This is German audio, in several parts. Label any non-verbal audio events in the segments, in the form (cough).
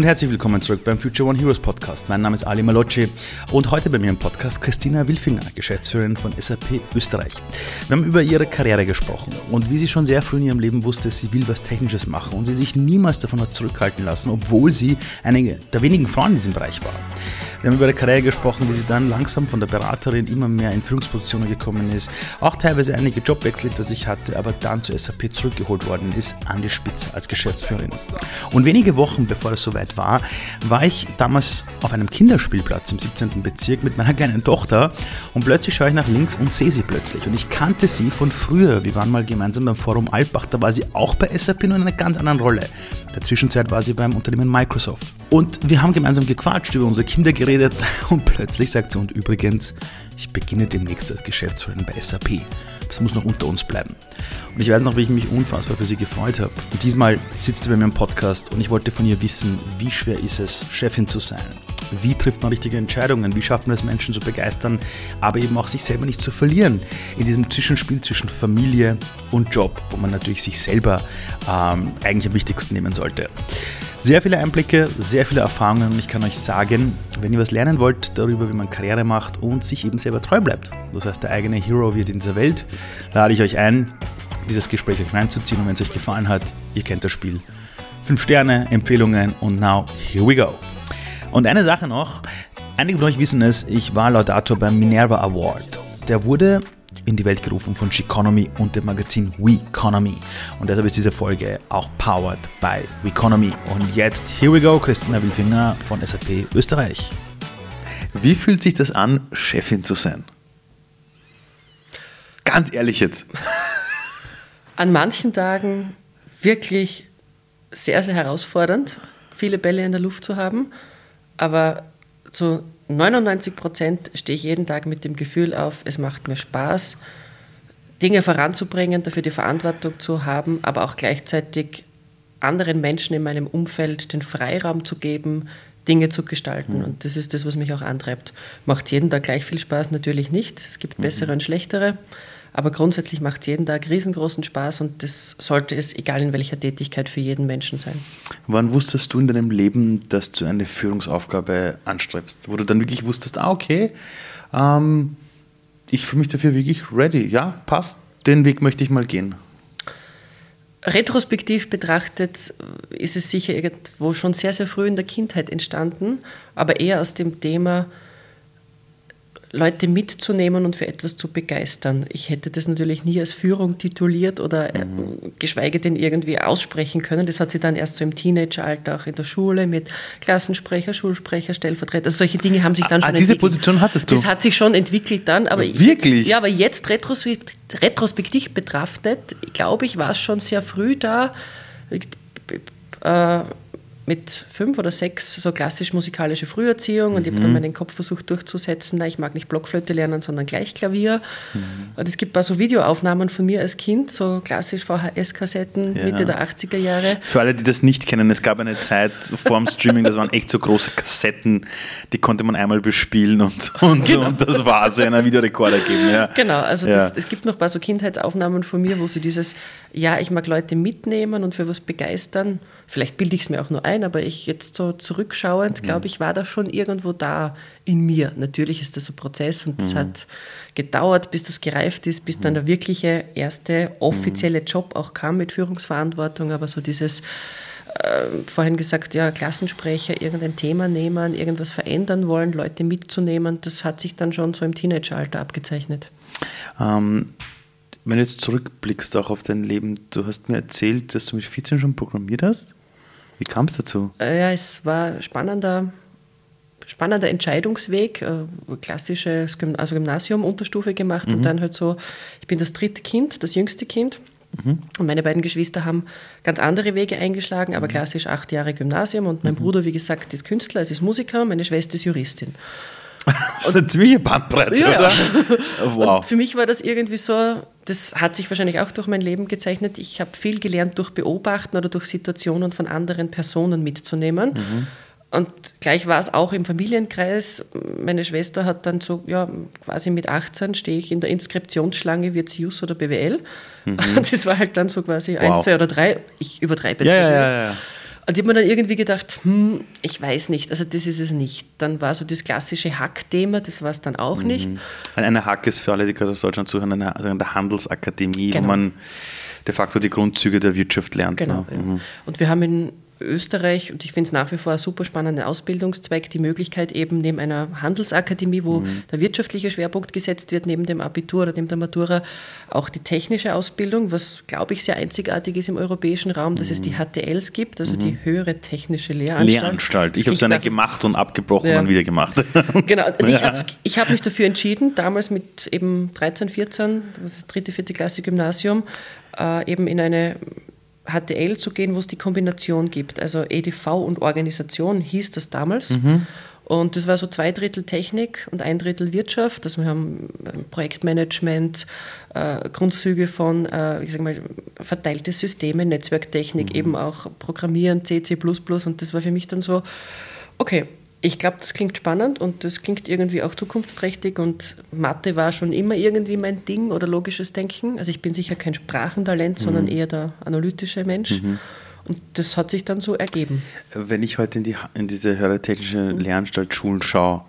und herzlich willkommen zurück beim Future One Heroes Podcast. Mein Name ist Ali Malocci und heute bei mir im Podcast Christina Wilfinger, Geschäftsführerin von SAP Österreich. Wir haben über ihre Karriere gesprochen und wie sie schon sehr früh in ihrem Leben wusste, sie will was Technisches machen und sie sich niemals davon hat zurückhalten lassen, obwohl sie eine der wenigen Frauen in diesem Bereich war. Wir haben über ihre Karriere gesprochen, wie sie dann langsam von der Beraterin immer mehr in Führungspositionen gekommen ist, auch teilweise einige Jobwechsel hinter sich hatte, aber dann zu SAP zurückgeholt worden ist an die Spitze als Geschäftsführerin. Und wenige Wochen bevor es soweit war, war ich damals auf einem Kinderspielplatz im 17. Bezirk mit meiner kleinen Tochter und plötzlich schaue ich nach links und sehe sie plötzlich. Und ich kannte sie von früher. Wir waren mal gemeinsam beim Forum Altbach, da war sie auch bei SAP nur in einer ganz anderen Rolle. In der Zwischenzeit war sie beim Unternehmen Microsoft. Und wir haben gemeinsam gequatscht über unsere Kindergeräte geredet (laughs) und plötzlich sagt sie, und übrigens, ich beginne demnächst als Geschäftsführerin bei SAP. Das muss noch unter uns bleiben. Und ich weiß noch, wie ich mich unfassbar für sie gefreut habe. Und diesmal sitzt sie bei mir im Podcast und ich wollte von ihr wissen, wie schwer ist es, Chefin zu sein? Wie trifft man richtige Entscheidungen? Wie schafft man es, Menschen zu begeistern, aber eben auch sich selber nicht zu verlieren in diesem Zwischenspiel zwischen Familie und Job, wo man natürlich sich selber ähm, eigentlich am wichtigsten nehmen sollte. Sehr viele Einblicke, sehr viele Erfahrungen und ich kann euch sagen, wenn ihr was lernen wollt darüber, wie man Karriere macht und sich eben selber treu bleibt, das heißt der eigene Hero wird in dieser Welt, lade ich euch ein, dieses Gespräch euch reinzuziehen und wenn es euch gefallen hat, ihr kennt das Spiel. 5 Sterne, Empfehlungen und now here we go. Und eine Sache noch, einige von euch wissen es, ich war Laudator beim Minerva Award. Der wurde in die Welt gerufen von Sheconomy und dem Magazin WeConomy. Und deshalb ist diese Folge auch powered by WeConomy. Und jetzt, here we go, Christina Wilfinger von SAP Österreich. Wie fühlt sich das an, Chefin zu sein? Ganz ehrlich jetzt. An manchen Tagen wirklich sehr, sehr herausfordernd, viele Bälle in der Luft zu haben. Aber zu 99 Prozent stehe ich jeden Tag mit dem Gefühl auf, es macht mir Spaß, Dinge voranzubringen, dafür die Verantwortung zu haben, aber auch gleichzeitig anderen Menschen in meinem Umfeld den Freiraum zu geben, Dinge zu gestalten. Mhm. Und das ist das, was mich auch antreibt. Macht jeden Tag gleich viel Spaß? Natürlich nicht. Es gibt mhm. bessere und schlechtere. Aber grundsätzlich macht es jeden Tag riesengroßen Spaß und das sollte es, egal in welcher Tätigkeit, für jeden Menschen sein. Wann wusstest du in deinem Leben, dass du eine Führungsaufgabe anstrebst? Wo du dann wirklich wusstest, ah, okay, ähm, ich fühle mich dafür wirklich ready. Ja, passt, den Weg möchte ich mal gehen. Retrospektiv betrachtet ist es sicher irgendwo schon sehr, sehr früh in der Kindheit entstanden, aber eher aus dem Thema, Leute mitzunehmen und für etwas zu begeistern. Ich hätte das natürlich nie als Führung tituliert oder äh, mhm. geschweige denn irgendwie aussprechen können. Das hat sich dann erst so im Teenageralter auch in der Schule mit Klassensprecher, Schulsprecher, Stellvertreter. Also solche Dinge haben sich dann ah, schon diese entwickelt. Diese Position hattest du? Das hat sich schon entwickelt dann. Aber Wirklich? Jetzt, ja, aber jetzt retrospektiv betrachtet, glaube ich, war es schon sehr früh da. Äh, mit fünf oder sechs so klassisch musikalische Früherziehung und mhm. ich habe dann meinen Kopf versucht durchzusetzen, na, ich mag nicht Blockflöte lernen, sondern gleich Klavier. Mhm. Und es gibt ein paar so Videoaufnahmen von mir als Kind, so klassisch VHS-Kassetten ja. Mitte der 80er Jahre. Für alle, die das nicht kennen, es gab eine Zeit vor dem Streaming, das waren echt so große Kassetten, die konnte man einmal bespielen und, und, genau. und das war so ein Videorekorder geben. Ja. Genau, also ja. das, es gibt noch ein paar so Kindheitsaufnahmen von mir, wo sie dieses, ja, ich mag Leute mitnehmen und für was begeistern, vielleicht bilde ich es mir auch nur ein, aber ich jetzt so zurückschauend, mhm. glaube ich, war das schon irgendwo da in mir. Natürlich ist das ein Prozess und das mhm. hat gedauert, bis das gereift ist, bis dann mhm. der wirkliche erste offizielle Job auch kam mit Führungsverantwortung, aber so dieses äh, vorhin gesagt, ja, Klassensprecher, irgendein Thema nehmen, irgendwas verändern wollen, Leute mitzunehmen, das hat sich dann schon so im Teenageralter abgezeichnet. Ähm, wenn du jetzt zurückblickst auch auf dein Leben, du hast mir erzählt, dass du mit 14 schon programmiert hast. Wie kam es dazu? Äh, ja, es war ein spannender, spannender Entscheidungsweg. Äh, klassisches also Gymnasium, Unterstufe gemacht mhm. und dann halt so, ich bin das dritte Kind, das jüngste Kind. Mhm. Und meine beiden Geschwister haben ganz andere Wege eingeschlagen, aber mhm. klassisch acht Jahre Gymnasium. Und mein mhm. Bruder, wie gesagt, ist Künstler, es ist Musiker, meine Schwester ist Juristin. Das ist eine ziemliche Bandbreite, ja, oder? Wow. Und für mich war das irgendwie so, das hat sich wahrscheinlich auch durch mein Leben gezeichnet. Ich habe viel gelernt durch Beobachten oder durch Situationen von anderen Personen mitzunehmen. Mhm. Und gleich war es auch im Familienkreis. Meine Schwester hat dann so, ja, quasi mit 18 stehe ich in der Inskriptionsschlange, wird JUS oder BWL. Mhm. (laughs) Das war halt dann so quasi wow. eins, zwei oder drei. Ich übertreibe jetzt. Ja, ja, ja, ja. Und ich habe mir dann irgendwie gedacht, hm, ich weiß nicht, also das ist es nicht. Dann war so das klassische Hack-Thema, das war es dann auch mhm. nicht. Eine Hack ist für alle, die gerade aus Deutschland zuhören, eine, also eine Handelsakademie, genau. wo man de facto die Grundzüge der Wirtschaft lernt. Genau. Ne? Mhm. Und wir haben in Österreich, und ich finde es nach wie vor ein super spannender Ausbildungszweig, die Möglichkeit eben neben einer Handelsakademie, wo mhm. der wirtschaftliche Schwerpunkt gesetzt wird, neben dem Abitur oder neben der Matura, auch die technische Ausbildung, was, glaube ich, sehr einzigartig ist im europäischen Raum, dass mhm. es die HTLs gibt, also mhm. die höhere technische Lehranstalt. Lehranstalt. Ich habe so eine gemacht und abgebrochen ja. und wieder gemacht. (laughs) Genau, (laughs) ich habe hab mich dafür entschieden, damals mit eben 13, 14, das ist dritte, vierte Klasse Gymnasium, äh, eben in eine HTL zu gehen, wo es die Kombination gibt. Also EDV und Organisation hieß das damals. Mhm. Und das war so zwei Drittel Technik und ein Drittel Wirtschaft. Also wir haben ähm, Projektmanagement, äh, Grundzüge von, äh, ich sag mal, verteilte Systeme, Netzwerktechnik, mhm. eben auch Programmieren, C, C++. Und das war für mich dann so, okay, ich glaube, das klingt spannend und das klingt irgendwie auch zukunftsträchtig und Mathe war schon immer irgendwie mein Ding oder logisches Denken. Also ich bin sicher kein Sprachentalent, mhm. sondern eher der analytische Mensch. Mhm. Und das hat sich dann so ergeben. Wenn ich heute in, die, in diese höhere technische mhm. Lehranstalt Schulen schaue,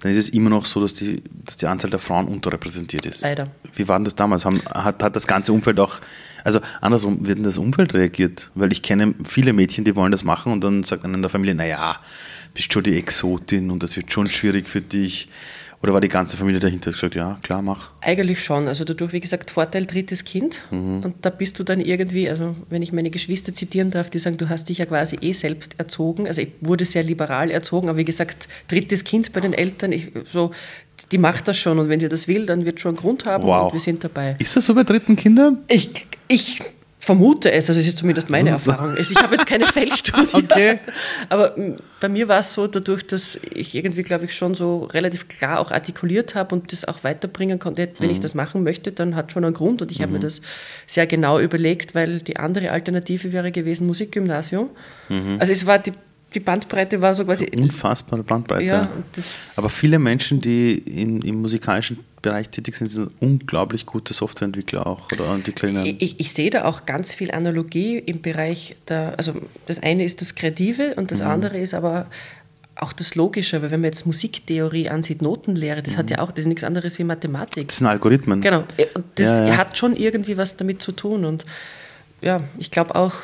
dann ist es immer noch so, dass die, dass die Anzahl der Frauen unterrepräsentiert ist. Leider. Wie war denn das damals? Haben, hat, hat das ganze Umfeld auch, also andersrum, wird denn das Umfeld reagiert? Weil ich kenne viele Mädchen, die wollen das machen und dann sagt man in der Familie, naja, bist schon die Exotin und das wird schon schwierig für dich. Oder war die ganze Familie dahinter gesagt, ja, klar, mach? Eigentlich schon. Also dadurch, wie gesagt, Vorteil drittes Kind. Mhm. Und da bist du dann irgendwie, also wenn ich meine Geschwister zitieren darf, die sagen, du hast dich ja quasi eh selbst erzogen. Also ich wurde sehr liberal erzogen, aber wie gesagt, drittes Kind bei den Eltern, ich, so, die macht das schon und wenn sie das will, dann wird schon einen Grund haben wow. und wir sind dabei. Ist das so bei dritten Kindern? Ich, ich vermute es, also es ist zumindest meine Erfahrung. Ich habe jetzt keine Feldstudie, (laughs) okay. aber bei mir war es so, dadurch, dass ich irgendwie, glaube ich, schon so relativ klar auch artikuliert habe und das auch weiterbringen konnte, wenn mhm. ich das machen möchte, dann hat schon einen Grund und ich mhm. habe mir das sehr genau überlegt, weil die andere Alternative wäre gewesen Musikgymnasium. Mhm. Also es war die die Bandbreite war so quasi. Unfassbare Bandbreite. Ja, Aber viele Menschen, die in, im musikalischen Bereich tätig sind, sind unglaublich gute Softwareentwickler auch oder Entwicklerinnen. Ich, ich, sehe da auch ganz viel Analogie im Bereich der, also das eine ist das Kreative und das mhm. andere ist aber auch das Logische, weil wenn man jetzt Musiktheorie ansieht, Notenlehre, das mhm. hat ja auch, das ist nichts anderes wie Mathematik. Das sind Algorithmen. Genau. Das ja, ja. hat schon irgendwie was damit zu tun. Und ja, ich glaube auch,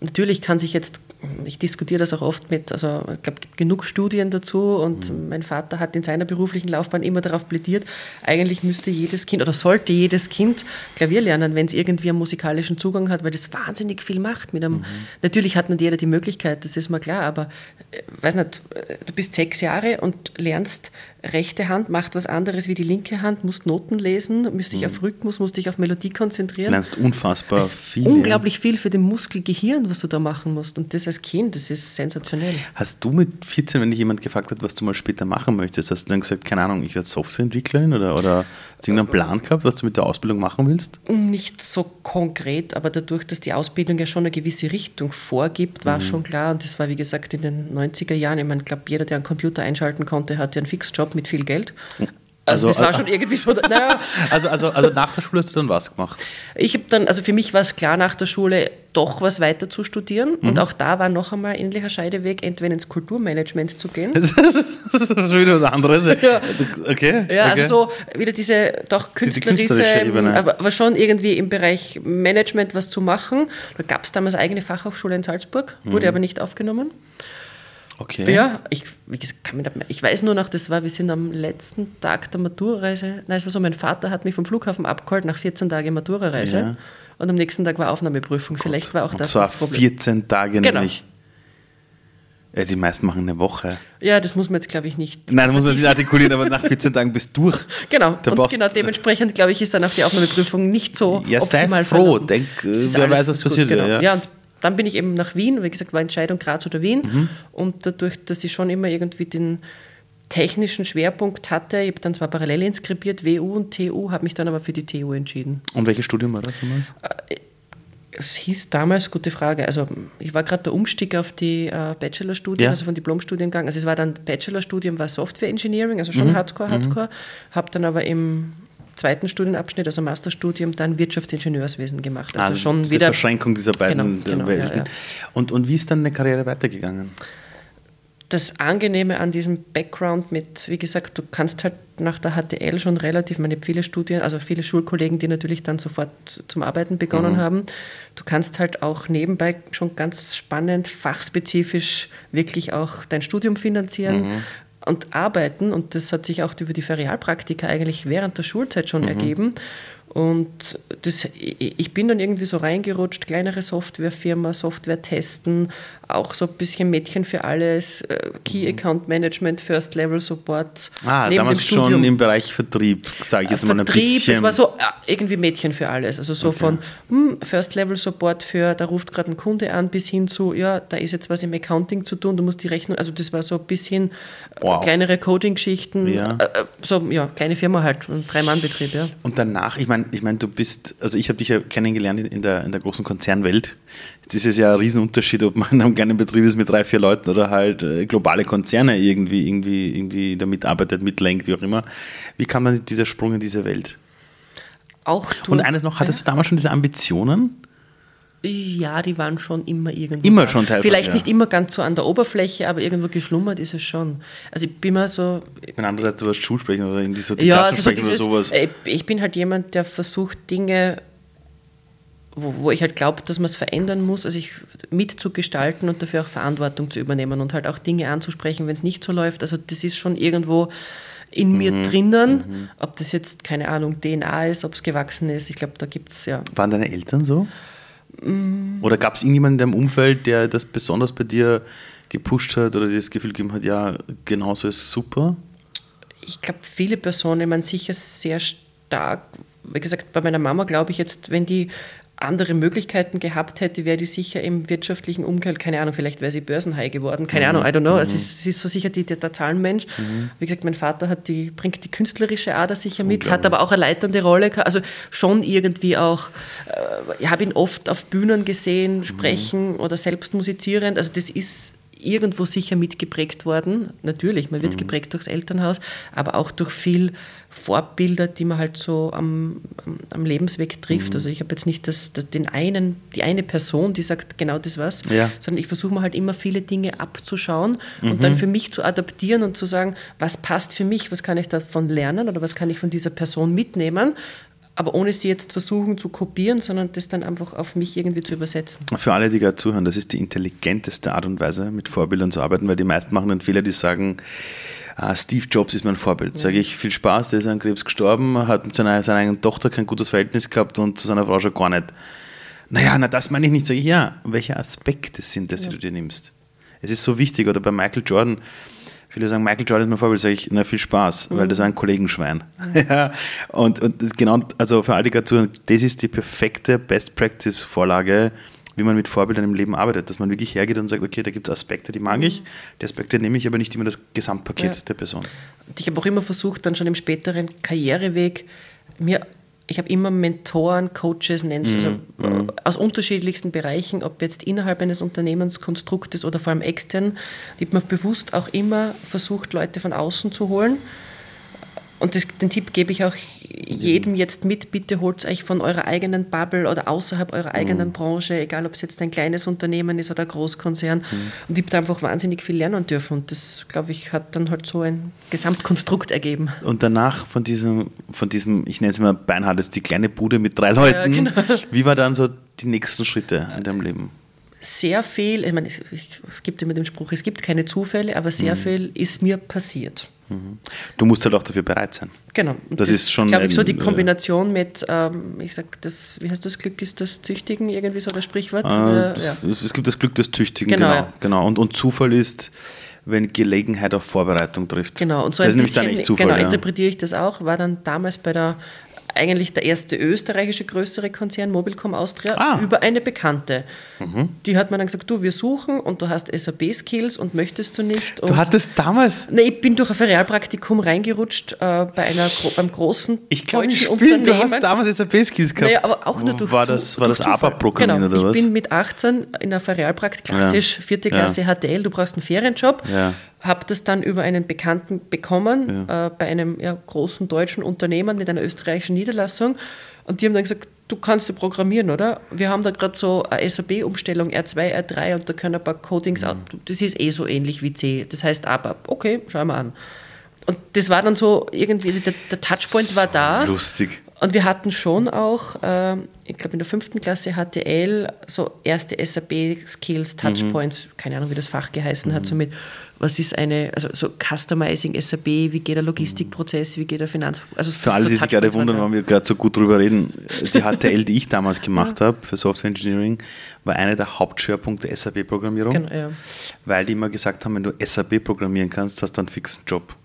natürlich kann sich jetzt ich diskutiere das auch oft mit, also ich glaube, es gibt genug Studien dazu und mhm. mein Vater hat in seiner beruflichen Laufbahn immer darauf plädiert, eigentlich müsste jedes Kind oder sollte jedes Kind Klavier lernen, wenn es irgendwie einen musikalischen Zugang hat, weil das wahnsinnig viel macht. Mit einem, mhm. Natürlich hat nicht jeder die Möglichkeit, das ist mir klar, aber äh, weiß nicht, äh, du bist sechs Jahre und lernst rechte Hand macht was anderes wie die linke Hand, musst Noten lesen, musst dich mhm. auf Rhythmus, musst dich auf Melodie konzentrieren. Du lernst unfassbar viel. Unglaublich viel für den Muskelgehirn, was du da machen musst. Und das als Kind, das ist sensationell. Hast du mit 14, wenn dich jemand gefragt hat, was du mal später machen möchtest, hast du dann gesagt, keine Ahnung, ich werde Softwareentwicklerin oder, oder hast du irgendeinen Plan gehabt, was du mit der Ausbildung machen willst? Nicht so konkret, aber dadurch, dass die Ausbildung ja schon eine gewisse Richtung vorgibt, war mhm. schon klar. Und das war, wie gesagt, in den 90er Jahren. Ich meine, ich glaube, jeder, der einen Computer einschalten konnte, hatte einen Fixjob mit viel Geld. Also, also das war schon irgendwie so. Naja. (laughs) Also, also, also nach der Schule hast du dann was gemacht? Ich habe dann, also für mich war es klar, nach der Schule doch was weiter zu studieren. Mhm. Und auch da war noch einmal ein ähnlicher Scheideweg, entweder ins Kulturmanagement zu gehen. Das ist schon wieder was anderes. (laughs) Ja. Okay. Ja, also okay. also so wieder diese doch künstlerische, aber, aber, schon irgendwie im Bereich Management was zu machen. Da gab es damals eine eigene Fachhochschule in Salzburg, wurde mhm. aber nicht aufgenommen. Okay. Ja, ich, ich weiß nur noch, das war, wir sind am letzten Tag der Maturareise. Nein, es war so, mein Vater hat mich vom Flughafen abgeholt nach 14 Tagen Maturareise. Ja. Und am nächsten Tag war Aufnahmeprüfung. Gott. Vielleicht war auch das das Problem. 14 Tage genau. nämlich. Ja, die meisten machen eine Woche. Ja, das muss man jetzt, glaube ich, nicht. Nein, das muss man nicht artikulieren, aber nach 14 Tagen bist du durch. (laughs) Genau, da und genau dementsprechend, glaube ich, ist dann auch die Aufnahmeprüfung nicht so ja, optimal sei froh, denk, wer weiß, was passiert. Genau. Ja. ja, und dann bin ich eben nach Wien, wie gesagt, war Entscheidung Graz oder Wien. Mhm. Und dadurch, dass ich schon immer irgendwie den technischen Schwerpunkt hatte, ich habe dann zwar parallel inskribiert, WU und TU, habe mich dann aber für die TU entschieden. Und welches Studium war das damals? Äh, es hieß damals, gute Frage, also ich war gerade der Umstieg auf die äh, Bachelorstudien, ja. also von Diplomstudiengang. Also es war dann Bachelorstudium, war Software Engineering, also schon mhm. Hardcore. Hardcore. Mhm. Habe dann aber im zweiten Studienabschnitt, also Masterstudium, dann Wirtschaftsingenieurswesen gemacht. Also, also schon diese wieder Verschränkung dieser beiden genau, genau, Welten. Ja, ja. Und, und wie ist dann eine Karriere weitergegangen? das Angenehme an diesem Background mit, wie gesagt, du kannst halt nach der HTL schon relativ, meine viele Studien, also viele Schulkollegen, die natürlich dann sofort zum Arbeiten begonnen mhm. haben, du kannst halt auch nebenbei schon ganz spannend, fachspezifisch wirklich auch dein Studium finanzieren. Mhm. Und arbeiten, und das hat sich auch über die Ferialpraktika eigentlich während der Schulzeit schon mhm. ergeben. Und das, ich bin dann irgendwie so reingerutscht, kleinere Softwarefirma, Software testen, auch so ein bisschen Mädchen für alles, äh, Key mhm. Account Management, First Level Support. Ah, damals schon im Bereich Vertrieb, sage ich jetzt Vertrieb, mal ein bisschen. es war so irgendwie Mädchen für alles. Also so okay. von hm, First Level Support für, da ruft gerade ein Kunde an, bis hin zu, ja, da ist jetzt was im Accounting zu tun, du musst die Rechnung, also das war so ein bisschen äh, wow. kleinere Coding-Geschichten, ja. Äh, so, ja, kleine Firma halt, ein Drei-Mann-Betrieb, ja. Und danach, ich meine, ich mein, du bist, also ich habe dich ja kennengelernt in der, in der großen Konzernwelt. Jetzt ist es ja ein Riesenunterschied, ob man in einem kleinen Betrieb ist mit drei, vier Leuten oder halt äh, globale Konzerne irgendwie, irgendwie, irgendwie damit arbeitet, mitlenkt, wie auch immer. Wie kann man dieser Sprung in diese Welt? Auch du, Und eines noch, hattest ja. du damals schon diese Ambitionen? Ja, die waren schon immer irgendwo. Immer schon teilweise. Vielleicht ja. nicht immer ganz so an der Oberfläche, aber irgendwo geschlummert ist es schon. Also ich bin mal so. Wenn andererseits du warst Schulsprechen oder irgendwie so die ja, also so oder sowas. Ich bin halt jemand, der versucht, Dinge wo, wo ich halt glaube, dass man es verändern muss, also ich mitzugestalten und dafür auch Verantwortung zu übernehmen und halt auch Dinge anzusprechen, wenn es nicht so läuft. Also das ist schon irgendwo in mir mhm. drinnen, mhm. ob das jetzt, keine Ahnung, DNA ist, ob es gewachsen ist. Ich glaube, da gibt es ja. Waren deine Eltern so? Oder gab es irgendjemanden in deinem Umfeld, der das besonders bei dir gepusht hat oder dir das Gefühl gegeben hat, ja, genauso ist super? Ich glaube, viele Personen, man sicher sehr stark, wie gesagt, bei meiner Mama glaube ich jetzt, wenn die andere Möglichkeiten gehabt hätte, wäre die sicher im wirtschaftlichen Umfeld, keine Ahnung, vielleicht wäre sie Börsenhai geworden, keine mhm. Ahnung, I don't know. Mhm. Es ist, sie ist so sicher die, der Zahlenmensch. Mhm. Wie gesagt, mein Vater hat die, bringt die künstlerische Ader sicher mit, hat aber auch eine leitende Rolle, also schon irgendwie auch, äh, ich habe ihn oft auf Bühnen gesehen, mhm. sprechen oder selbst musizierend, also das ist irgendwo sicher mitgeprägt worden. Natürlich, man wird mhm. geprägt durchs Elternhaus, aber auch durch viel Vorbilder, die man halt so am, am Lebensweg trifft. Mhm. Also ich habe jetzt nicht das, das, den einen, die eine Person, die sagt genau das was, ja. sondern ich versuche mir halt immer viele Dinge abzuschauen mhm. und dann für mich zu adaptieren und zu sagen, was passt für mich, was kann ich davon lernen oder was kann ich von dieser Person mitnehmen aber ohne sie jetzt versuchen zu kopieren, sondern das dann einfach auf mich irgendwie zu übersetzen. Für alle, die gerade zuhören, das ist die intelligenteste Art und Weise, mit Vorbildern zu arbeiten, weil die meisten machen den Fehler, die sagen, ah, Steve Jobs ist mein Vorbild. Ja. Sage ich, viel Spaß, der ist an Krebs gestorben, hat mit seiner, seiner eigenen Tochter kein gutes Verhältnis gehabt und zu seiner Frau schon gar nicht. Naja, na das meine ich nicht. Sage ich, ja, welche Aspekte sind das, ja. die du dir nimmst? Es ist so wichtig, oder bei Michael Jordan, Viele sagen, Michael Jordan ist mein Vorbild, sage ich, na viel Spaß, mhm. weil das war ein Kollegenschwein. Mhm. (laughs) ja, und, und genau, also für alle, die gerade zuhören, das ist die perfekte Best-Practice-Vorlage, wie man mit Vorbildern im Leben arbeitet, dass man wirklich hergeht und sagt, okay, da gibt es Aspekte, die mag ich, die Aspekte nehme ich, aber nicht immer das Gesamtpaket ja. der Person. Und ich habe auch immer versucht, dann schon im späteren Karriereweg mir ich habe immer Mentoren, Coaches, nennst, also mm, aus unterschiedlichsten Bereichen, ob jetzt innerhalb eines Unternehmenskonstruktes oder vor allem extern, die man bewusst auch immer versucht, Leute von außen zu holen und das, den Tipp gebe ich auch jedem jetzt mit, bitte holt euch von eurer eigenen Bubble oder außerhalb eurer eigenen mhm. Branche, egal ob es jetzt ein kleines Unternehmen ist oder ein Großkonzern. Mhm. Und ich habe da einfach wahnsinnig viel lernen dürfen. Und das, glaube ich, hat dann halt so ein Gesamtkonstrukt ergeben. Und danach von diesem, von diesem ich nenne es mal beinhartes, die kleine Bude mit drei Leuten, ja, genau. wie war dann so die nächsten Schritte in deinem Leben? Sehr viel, ich meine, es, gibt immer den Spruch, es gibt keine Zufälle, aber sehr mhm. viel ist mir passiert. Du musst halt auch dafür bereit sein. Genau. Das, das ist schon. glaube ich, so die äh, Kombination mit, ähm, ich sag, das, wie heißt das Glück ist das Tüchtigen, irgendwie so das Sprichwort? Äh, das, ja. Es gibt das Glück des Tüchtigen, genau. genau, genau. Und, und Zufall ist, wenn Gelegenheit auf Vorbereitung trifft. Genau, und so das ein ist bisschen, nämlich dann echt Zufall. Genau, ja. interpretiere ich das auch, war dann damals bei der eigentlich der erste österreichische größere Konzern, Mobilcom Austria, ah. über eine Bekannte. Mhm. Die hat mir dann gesagt, du, wir suchen und du hast SAP-Skills und möchtest du nicht. Und du hattest damals? Ne, ich bin durch ein Ferialpraktikum reingerutscht äh, bei einer, beim großen ich glaub, deutschen ich Unternehmen. Du hast damals SAP-Skills gehabt. Naja, aber auch nur durch War das, war das ABAP-Programmieren genau, oder was? ich bin mit 18 in einer Ferialpraktik, klassisch, ja. vierte Klasse ja. HTL, du brauchst einen Ferienjob. Ja habe das dann über einen Bekannten bekommen, ja. äh, bei einem ja, großen deutschen Unternehmen mit einer österreichischen Niederlassung. Und die haben dann gesagt, du kannst ja programmieren, oder? Wir haben da gerade so eine SAP-Umstellung, R2, R3 und da können ein paar Codings, mhm. das ist eh so ähnlich wie C. Das heißt ABAP. Okay, schauen wir an. Und das war dann so irgendwie, also der, der Touchpoint so war da. Lustig. Und wir hatten schon auch, äh, ich glaube in der fünften Klasse HTL, so erste SAP-Skills, Touchpoints, mhm. keine Ahnung, wie das Fach geheißen mhm. hat, so mit was ist eine, also so Customizing SAP, wie geht der Logistikprozess, wie geht der Finanz... Also Für alle, so die sich gerade wundern, warum wir gerade so gut drüber reden, die HTL, die ich damals (laughs) gemacht ja. habe für Software Engineering, war einer der Hauptschwerpunkte SAP-Programmierung, genau, ja. weil die immer gesagt haben, wenn du SAP programmieren kannst, hast du einen fixen Job.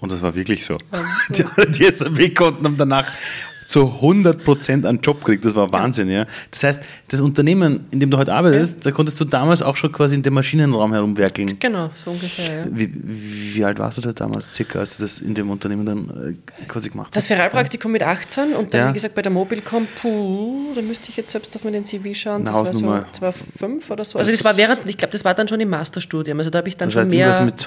Und das war wirklich so. Ja. (laughs) Die, die SAP-Konten haben danach zu 100% einen Job kriegt. Das war Wahnsinn, ja. Das heißt, das Unternehmen, in dem du heute arbeitest, ja. da konntest du damals auch schon quasi in dem Maschinenraum herumwerkeln. Genau, so ungefähr, ja. Wie, wie alt warst du da damals circa, als du das in dem Unternehmen dann äh, quasi gemacht hast? Das Feralpraktikum mit 18 und dann, ja. wie gesagt, bei der Mobilcom, puh, da müsste ich jetzt selbst auf meinen CV schauen. Das Hausnummer. war so 2005 oder so. Also das war während, ich glaube, das war dann schon im Masterstudium. Also da habe ich dann das schon heißt, mehr... Das mit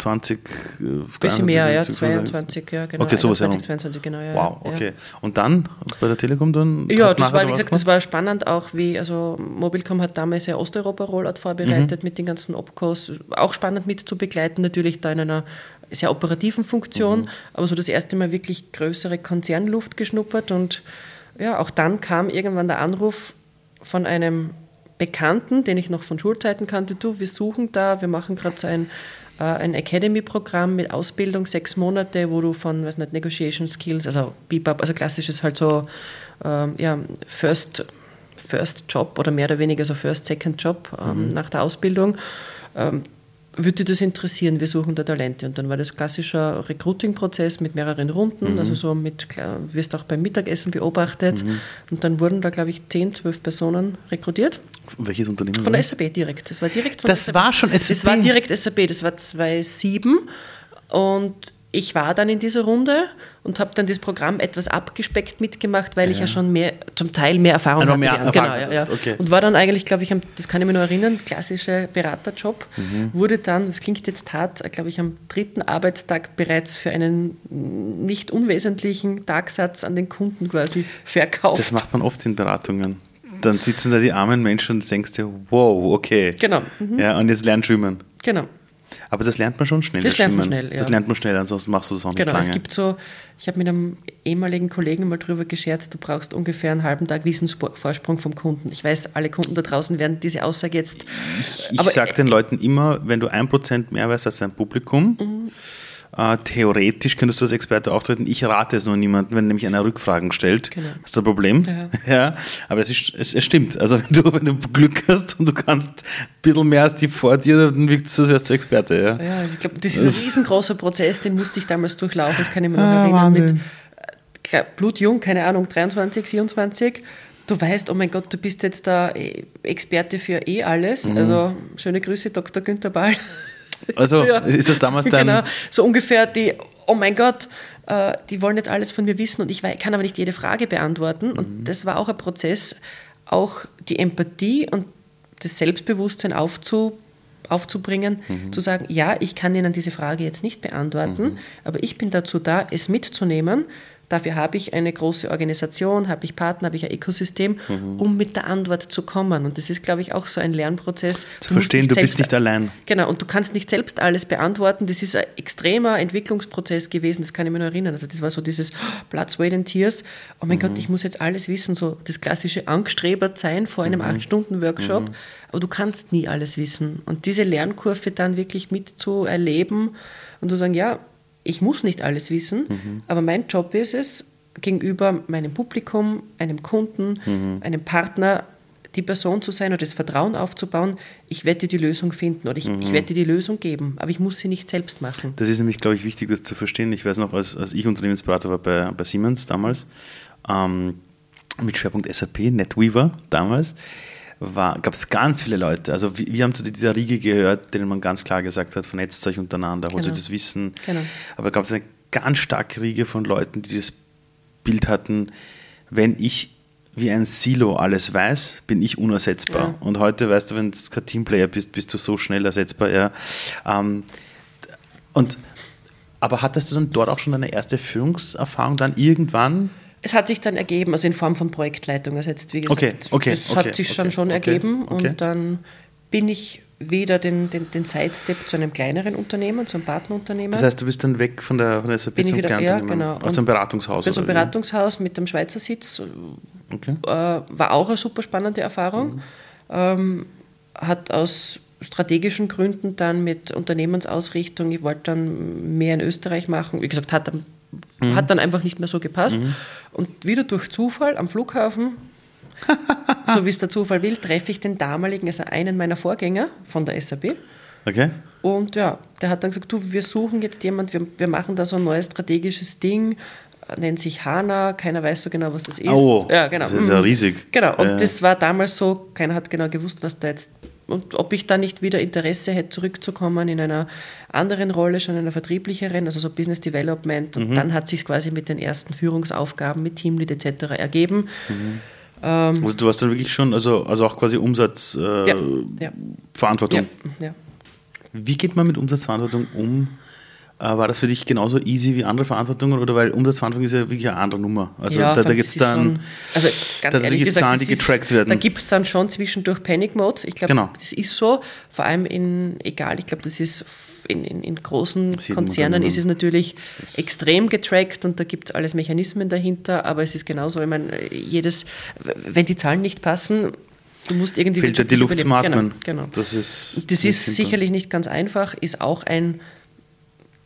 20... Äh, bisschen mehr, ja, 22, ja, genau. Okay, sowas 21, 22, genau, ja. Wow, okay. Und dann bei der Telekom dann? Ja, das war, wie gesagt, das war spannend auch, wie, also Mobilcom hat damals ja Osteuropa-Rollout vorbereitet mhm. mit den ganzen Opcos, auch spannend mit zu begleiten, natürlich da in einer sehr operativen Funktion, mhm. aber so das erste Mal wirklich größere Konzernluft geschnuppert und ja, auch dann kam irgendwann der Anruf von einem Bekannten, den ich noch von Schulzeiten kannte, du, wir suchen da, wir machen gerade so ein ein Academy-Programm mit Ausbildung, sechs Monate, wo du von, weiß nicht, Negotiation Skills, also BIPAP, also klassisches halt so, ähm, ja, First, First Job oder mehr oder weniger so First, Second Job ähm, mhm. nach der Ausbildung. Ähm, würde dich das interessieren? Wir suchen da Talente. Und dann war das klassischer Recruiting-Prozess mit mehreren Runden, mhm. also so mit, wirst auch beim Mittagessen beobachtet. Mhm. Und dann wurden da, glaube ich, 10, 12 Personen rekrutiert. Welches Unternehmen? Von der SAP direkt. Das war direkt von Das SAP. war schon SAP? Das war direkt SAP, das war 2007. Und ich war dann in dieser Runde und habe dann das Programm etwas abgespeckt mitgemacht, weil ja. ich ja schon mehr, zum Teil mehr Erfahrung hatte. Mehr Erfahrung genau, ja, ja. Okay. Und war dann eigentlich, glaube ich, das kann ich mir noch erinnern, klassischer Beraterjob, mhm. wurde dann, das klingt jetzt hart, glaube ich, am dritten Arbeitstag bereits für einen nicht unwesentlichen Tagsatz an den Kunden quasi verkauft. Das macht man oft in Beratungen. Dann sitzen da die armen Menschen und denkst dir, wow, okay. Genau. Mhm. Ja, und jetzt lernen schwimmen. Genau. Aber das lernt man schon schnell. Das, das lernt man schnell, ja. Das lernt man schnell, ansonsten machst du das auch nicht genau, lange. Genau, es gibt so, ich habe mit einem ehemaligen Kollegen mal drüber gescherzt, du brauchst ungefähr einen halben Tag Wissensvorsprung vom Kunden. Ich weiß, alle Kunden da draußen werden diese Aussage jetzt... Ich, ich sage den Leuten immer, wenn du ein Prozent mehr weißt als dein Publikum, mhm äh, theoretisch könntest du als Experte auftreten. Ich rate es nur niemandem, wenn nämlich einer Rückfragen stellt. Genau. Das ist ein Problem. Ja. (laughs) ja aber es, ist, es, es, stimmt. Also wenn du, wenn du Glück hast und du kannst ein bisschen mehr als die vor dir, dann wirkt es als Experte. Ja, ja also ich glaube, das ist das ein riesengroßer Prozess, den musste ich damals durchlaufen. Das kann ich mir noch ah, erinnern. Wahnsinn. Mit äh, blutjung, keine Ahnung, 23, 24 du weißt, oh mein Gott, du bist jetzt der Experte für eh alles. Mhm. Also schöne Grüße, Dr. Günther Ball. Also ja. ist das damals dann. Genau, so ungefähr die, oh mein Gott, äh, die wollen jetzt alles von mir wissen und ich kann aber nicht jede Frage beantworten. Mhm. Und das war auch ein Prozess, auch die Empathie und das Selbstbewusstsein aufzu, aufzubringen, mhm. zu sagen, ja, ich kann Ihnen diese Frage jetzt nicht beantworten, mhm. aber ich bin dazu da, es mitzunehmen Dafür habe ich eine große Organisation, habe ich Partner, habe ich ein Ökosystem, mhm. um mit der Antwort zu kommen. Und das ist, glaube ich, auch so ein Lernprozess. Zu du verstehen, du bist nicht allein. Genau, und du kannst nicht selbst alles beantworten. Das ist ein extremer Entwicklungsprozess gewesen, das kann ich mir noch erinnern. Also das war so dieses Blood, Sweat and Tears. Oh mein mhm. Gott, ich muss jetzt alles wissen, so das klassische Angststreber sein vor einem mhm. 8-Stunden-Workshop. Mhm. Aber du kannst nie alles wissen. Und diese Lernkurve dann wirklich mitzuerleben und zu sagen, ja, ich muss nicht alles wissen, mhm. aber mein Job ist es, gegenüber meinem Publikum, einem Kunden, mhm. einem Partner, die Person zu sein oder das Vertrauen aufzubauen, ich werde die Lösung finden oder ich, mhm. ich werde die Lösung geben, aber ich muss sie nicht selbst machen. Das ist nämlich, glaube ich, wichtig, das zu verstehen. Ich weiß noch, als, als ich Unternehmensberater war bei, bei Siemens damals, ähm, mit Schwerpunkt SAP, NetWeaver damals, gab es ganz viele Leute. Also wir, wir, haben zu dieser Riege gehört, denen man ganz klar gesagt hat, vernetzt euch untereinander, holt genau. euch das Wissen. Genau. Aber gab es eine ganz starke Riege von Leuten, die das Bild hatten, wenn ich wie ein Silo alles weiß, bin ich unersetzbar. Ja. Und heute, weißt du, wenn du kein Teamplayer bist, bist du so schnell ersetzbar. Ja. Ähm, Und, aber hattest du dann dort auch schon deine erste Führungserfahrung dann irgendwann? Es hat sich dann ergeben, also in Form von Projektleitung. Also jetzt, wie gesagt, Okay, okay, das okay, hat sich dann schon ergeben und dann bin ich wieder den, den, den Sidestep zu einem kleineren Unternehmen, zu einem Partnerunternehmen. Das heißt, du bist dann weg von der, von der SAP Bin zum wieder- ja, genau. also zum Beratungshaus. bin so ein oder wie? Beratungshaus mit dem Schweizer Sitz, Okay. äh, war auch eine super spannende Erfahrung. Ähm, hat aus strategischen Gründen dann mit Unternehmensausrichtung, ich wollte dann mehr in Österreich machen, wie gesagt, hat dann, hat dann einfach nicht mehr so gepasst. Und wieder durch Zufall am Flughafen, (laughs) so wie es der Zufall will, treffe ich den damaligen, also einen meiner Vorgänger von der SAP. Okay. Und ja, der hat dann gesagt, du, wir suchen jetzt jemand, wir, wir machen da so ein neues strategisches Ding, äh, nennt sich HANA, keiner weiß so genau, was das ist. Oh, ja, genau. das ist ja Mhm. riesig. Genau, und Ja. das war damals so, keiner hat genau gewusst, was da jetzt, und ob ich da nicht wieder Interesse hätte, zurückzukommen in einer anderen Rolle, schon in einer vertrieblicheren, also so Business Development. Mhm. Und dann hat sich quasi mit den ersten Führungsaufgaben, mit Teamlead etc. ergeben. Also du warst dann wirklich schon, also, also auch quasi Umsatzverantwortung. Äh, ja, Verantwortung. ja, ja. Wie geht man mit Umsatzverantwortung um? Äh, War das für dich genauso easy wie andere Verantwortungen? Oder weil Umsatzverantwortung ist ja wirklich eine andere Nummer. Also Ja, da, da geht es ist dann. schon- also ganz da sind ehrlich gesagt, Zahlen, die ist- getrackt werden. Da gibt es dann schon zwischendurch Panic Mode. Ich glaube, Genau. das ist so. Vor allem in, egal, ich glaube, das ist in, in, in großen sieht Konzernen ist es natürlich extrem getrackt und da gibt es alles Mechanismen dahinter, aber es ist genauso, ich meine, jedes, wenn die Zahlen nicht passen, du musst irgendwie Fehlt ja die Luft wirtschaftlich zum überleben. Atmen. Genau, genau. Das ist, Das ist sicherlich nicht ganz einfach, ist auch ein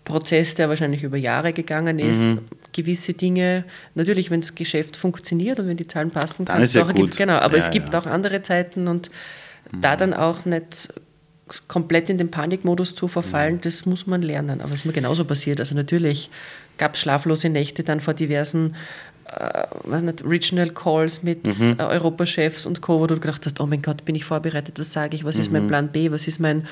Prozess, der wahrscheinlich über Jahre gegangen ist. Mhm. Gewisse Dinge, natürlich, wenn das Geschäft funktioniert und wenn die Zahlen passen, Dann kannst ist du ja auch gut. genau. Aber Ja, es gibt ja. auch andere Zeiten und Mhm. da dann auch nicht komplett in den Panikmodus zu Mhm. verfallen, das muss man lernen. Aber es ist mir genauso passiert. Also natürlich gab es schlaflose Nächte dann vor diversen äh, nicht, Regional Calls mit Mhm. äh, Europachefs und Co., wo du gedacht hast, oh mein Gott, bin ich vorbereitet, was sage ich, was ist Mhm. mein Plan B, was ist mein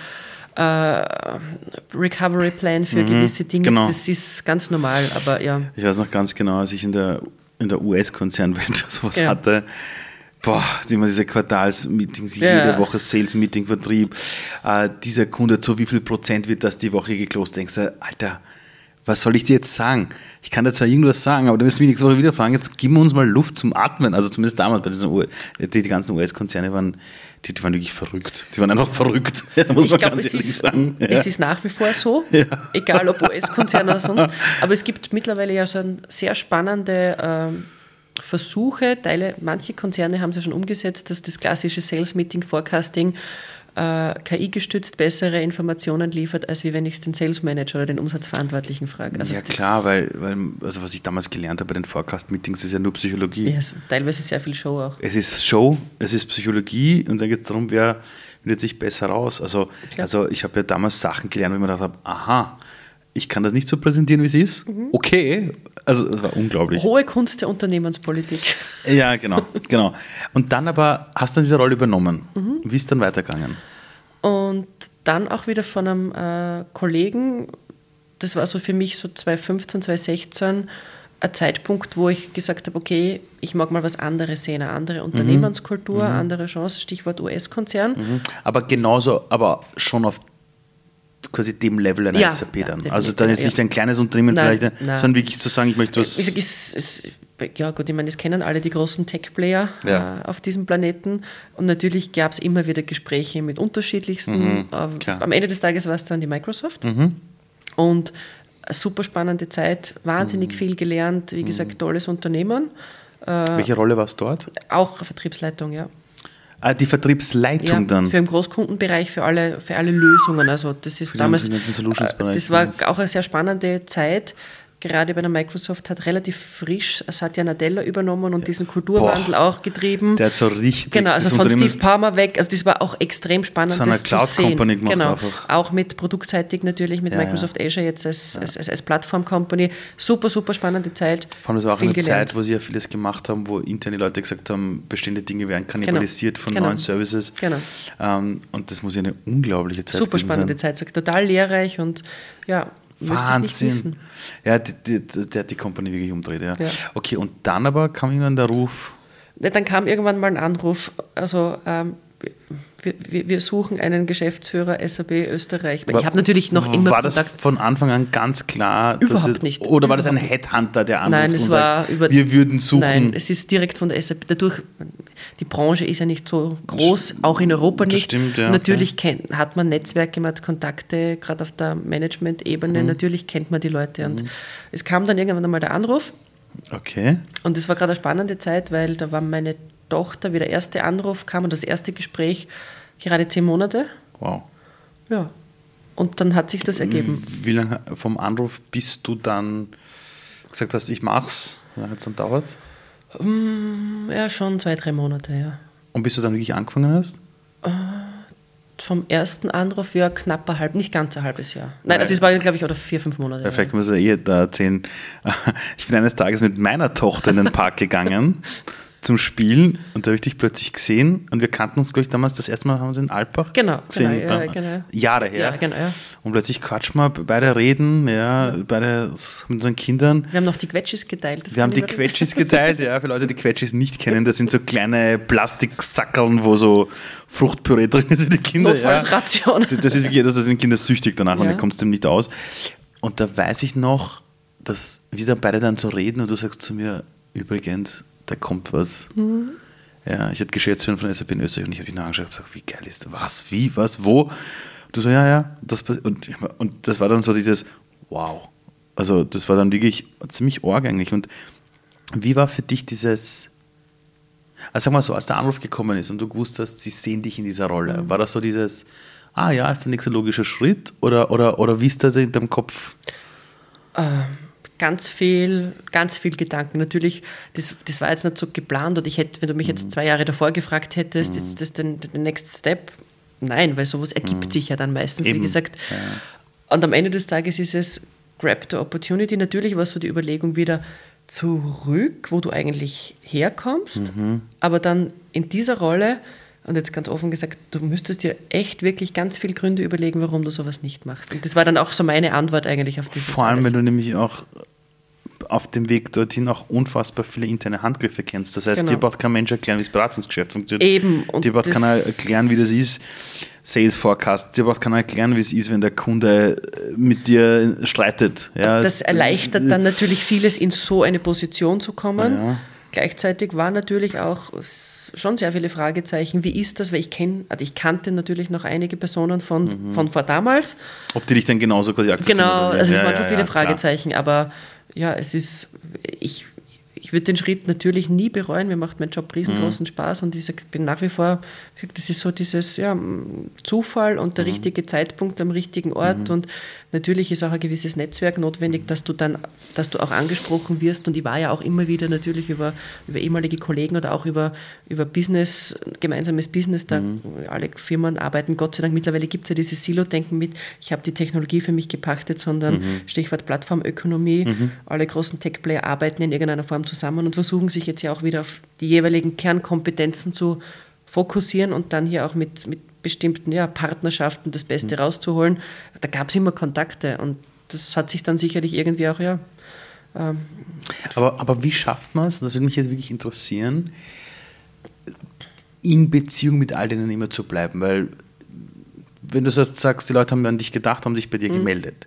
Recovery Plan für gewisse Dinge. genau. Das ist ganz normal, aber ja. Ich weiß noch ganz genau, als ich in der, in der US-Konzernwelt (laughs) sowas Ja. hatte. Boah, immer diese Quartalsmeetings, Ja. jede Woche Sales-Meeting, Vertrieb. Äh, dieser Kunde, zu wie viel Prozent wird das die Woche geklost? Denkst du, Alter, was soll ich dir jetzt sagen? Ich kann dir zwar irgendwas sagen, aber du wirst mich nächste Woche wieder fragen, jetzt gib uns mal Luft zum Atmen. Also zumindest damals bei diesen die ganzen US-Konzerne waren, die, die waren wirklich verrückt. Die waren einfach verrückt. Ja, (laughs) muss Ich man glaube, ganz es, ehrlich ist, sagen. Ja. es ist nach wie vor so, egal ob (laughs) US-Konzern oder sonst. Aber es gibt mittlerweile ja schon sehr spannende ähm, Versuche. Teile, manche Konzerne haben es ja schon umgesetzt, dass das klassische Sales Meeting Forecasting äh, KI-gestützt bessere Informationen liefert, als wie wenn ich es den Sales Manager oder den Umsatzverantwortlichen frage. Also ja klar, weil, weil, also was ich damals gelernt habe bei den Forecast-Meetings, ist ja nur Psychologie. Ja, so teilweise sehr viel Show auch. Es ist Show, es ist Psychologie und dann geht es darum, wer findet sich besser raus. Also, Klar. also ich habe ja damals Sachen gelernt, wo ich mir gedacht habe, aha, ich kann das nicht so präsentieren, wie es ist. Okay, also das war unglaublich. Hohe Kunst der Unternehmenspolitik. (laughs) Ja, genau, genau. Und dann aber hast du diese Rolle übernommen. Mhm. Wie ist dann weitergegangen? Und dann auch wieder von einem äh, Kollegen, das war so für mich so 2015, 2016, ein Zeitpunkt, wo ich gesagt habe, okay, ich mag mal was anderes sehen, eine andere Unternehmenskultur, andere Chance, Stichwort US-Konzern. Mhm. Aber genauso, aber schon auf quasi dem Level einer Ja, SAP ja, dann. definitiv, also dann jetzt ja. nicht ein kleines Unternehmen Nein, vielleicht, nein. sondern wirklich zu sagen, ich möchte was. Gesagt, ist, ist, ja gut, ich meine, das kennen alle die großen Tech-Player Ja. äh, auf diesem Planeten. Und natürlich gab es immer wieder Gespräche mit unterschiedlichsten. Mhm, klar. am Ende des Tages war es dann die Microsoft. Und eine super spannende Zeit, wahnsinnig Mhm. viel gelernt, wie gesagt, tolles Unternehmen. welche Rolle war es dort? Auch Vertriebsleitung, ja. Ah, die Vertriebsleitung ja dann. Für den Großkundenbereich, für alle, für alle Lösungen. Also das ist Für damals, Solutions-Bereich das war auch eine sehr spannende Zeit. Gerade bei der Microsoft hat relativ frisch Satya Nadella übernommen und diesen Kulturwandel Boah. auch getrieben. Der hat so richtig Genau, also von Steve Palmer weg. Also das war auch extrem spannend. Zu einer das Cloud zu sehen. Company gemacht genau. einfach. Auch mit produktseitig natürlich, mit Ja, Microsoft Azure jetzt als, als, als, als Plattform-Company. Super, super spannende Zeit. Vor allem das war auch Viel eine gelernt. Zeit, wo sie ja vieles gemacht haben, wo interne Leute gesagt haben, bestehende Dinge werden kannibalisiert von Genau. neuen Services. Genau. Ähm, und das muss ja eine unglaubliche Zeit Super gewesen spannende sein. Zeit. Total lehrreich und ja, Wahnsinn. Ja, die, die, der hat die Company wirklich umdreht. Ja. Ja. Okay, und dann aber kam irgendwann der Ruf, Ja, Dann kam irgendwann mal ein Anruf, also ähm, wir, wir suchen einen Geschäftsführer SAP Österreich. Ich habe natürlich noch immer War das von Anfang an ganz klar? Überhaupt es, nicht. Oder war das ein. Headhunter, der anruft Nein, es und war sagt, über, wir würden suchen? Nein, es ist direkt von der SAP. Dadurch, die Branche ist ja nicht so groß, auch in Europa Das nicht. stimmt, ja, Natürlich kennt, hat man Netzwerke, man hat Kontakte, gerade auf der Management-Ebene. Mhm. Natürlich kennt man die Leute. Und es kam dann irgendwann einmal der Anruf. okay. Und es war gerade eine spannende Zeit, weil da war meine Tochter, wie der erste Anruf kam und das erste Gespräch, gerade zehn Monate. Wow. Ja. Und dann hat sich das ergeben. Wie lange vom Anruf bis du dann gesagt hast, ich mach's? Wie lange hat es dann dauert? Ja, schon zwei, drei Monate, ja. Und bis du dann wirklich angefangen hast? Vom ersten Anruf, ja, knapp ein halb, nicht ganz ein halbes Jahr. Nein, also es war, glaube ich, oder vier, fünf Monate. Ja, vielleicht muss ich eh da erzählen. (laughs) Ich bin eines Tages mit meiner Tochter in den Park gegangen (laughs) zum Spielen und da habe ich dich plötzlich gesehen und wir kannten uns, glaube ich, damals das erste Mal haben wir uns in Alpbach Genau, gesehen. genau, ja, genau. Jahre her. Ja, genau, ja. Und plötzlich quatschen wir, beide reden, ja, beide mit unseren Kindern. Wir haben noch die Quetschis geteilt. Wir haben die Quetschis geteilt, ja, für Leute, die Quetschis nicht kennen, das sind so kleine Plastiksackeln, wo so Fruchtpüree (laughs) drin ist für die Kinder. Notfallsration. Ja. Das, das ist wirklich, das sind Kinder süchtig danach und dann kommst du dem nicht aus. Und da weiß ich noch, dass wir dann beide dann so reden und du sagst zu mir, übrigens, da kommt was. Mhm. Ja, ich hatte Geschäftsführer von SAP in Österreich und ich habe dich nachgeschaut und gesagt, wie geil ist das? Was, wie, was, wo? Du so, ja, ja. Das, und, und das war dann so dieses, wow. Also das war dann wirklich ziemlich eigentlich. Und wie war für dich dieses, also sag mal so, als der Anruf gekommen ist und du gewusst hast, sie sehen dich in dieser Rolle, war das so dieses, ah ja, ist der nächste logische Schritt oder, oder, oder wie ist das in deinem Kopf? Ganz viel, ganz viel Gedanken. Natürlich, das, das war jetzt nicht so geplant und ich hätte, wenn du mich Mhm. jetzt zwei Jahre davor gefragt hättest, ist das denn der next step? Nein, weil sowas ergibt sich ja dann meistens, Mhm. Eben, wie gesagt. Und am Ende des Tages ist es grab the opportunity. Natürlich war so die Überlegung wieder zurück, wo du eigentlich herkommst, Mhm. aber dann in dieser Rolle, und jetzt ganz offen gesagt, du müsstest dir echt wirklich ganz viele Gründe überlegen, warum du sowas nicht machst. Und das war dann auch so meine Antwort eigentlich auf dieses Vor allem, alles. wenn du nämlich auch auf dem Weg dorthin auch unfassbar viele interne Handgriffe kennst. Das heißt, Genau. dir braucht kein Mensch erklären, wie das Beratungsgeschäft funktioniert. Eben, und dir braucht keiner erklären, wie das ist. Sales Forecast. Dir braucht keiner erklären, wie es ist, wenn der Kunde äh, mit dir streitet. Ja, Das erleichtert dann natürlich vieles, in so eine Position zu kommen. Ja. Gleichzeitig waren natürlich auch schon sehr viele Fragezeichen. Wie ist das? Weil ich kenne, also ich kannte natürlich noch einige Personen von, Mhm. von vor damals. Ob die dich dann genauso quasi akzeptieren. Genau, also es Ja, waren ja, schon viele ja, klar. Fragezeichen, aber ja, es ist, ich, ich würde den Schritt natürlich nie bereuen. Mir macht mein Job Mhm. riesengroßen Spaß und ich bin nach wie vor, das ist so dieses ja, Zufall und Mhm. der richtige Zeitpunkt am richtigen Ort und natürlich ist auch ein gewisses Netzwerk notwendig, dass du dann, dass du auch angesprochen wirst. Und ich war ja auch immer wieder natürlich über, über ehemalige Kollegen oder auch über, über Business, gemeinsames Business, da Mhm. alle Firmen arbeiten, Gott sei Dank, mittlerweile gibt es ja dieses Silo-Denken mit, ich habe die Technologie für mich gepachtet, sondern Mhm. Stichwort Plattformökonomie, alle großen Tech-Player arbeiten in irgendeiner Form zusammen und versuchen sich jetzt ja auch wieder auf die jeweiligen Kernkompetenzen zu fokussieren und dann hier auch mit, mit bestimmten ja, Partnerschaften das Beste rauszuholen. Da gab es immer Kontakte und das hat sich dann sicherlich irgendwie auch, ja, Aber, aber wie schafft man es, das würde mich jetzt wirklich interessieren, in Beziehung mit all denen immer zu bleiben? Weil, wenn du sagst, sagst, die Leute haben an dich gedacht, haben sich bei dir Mhm. gemeldet.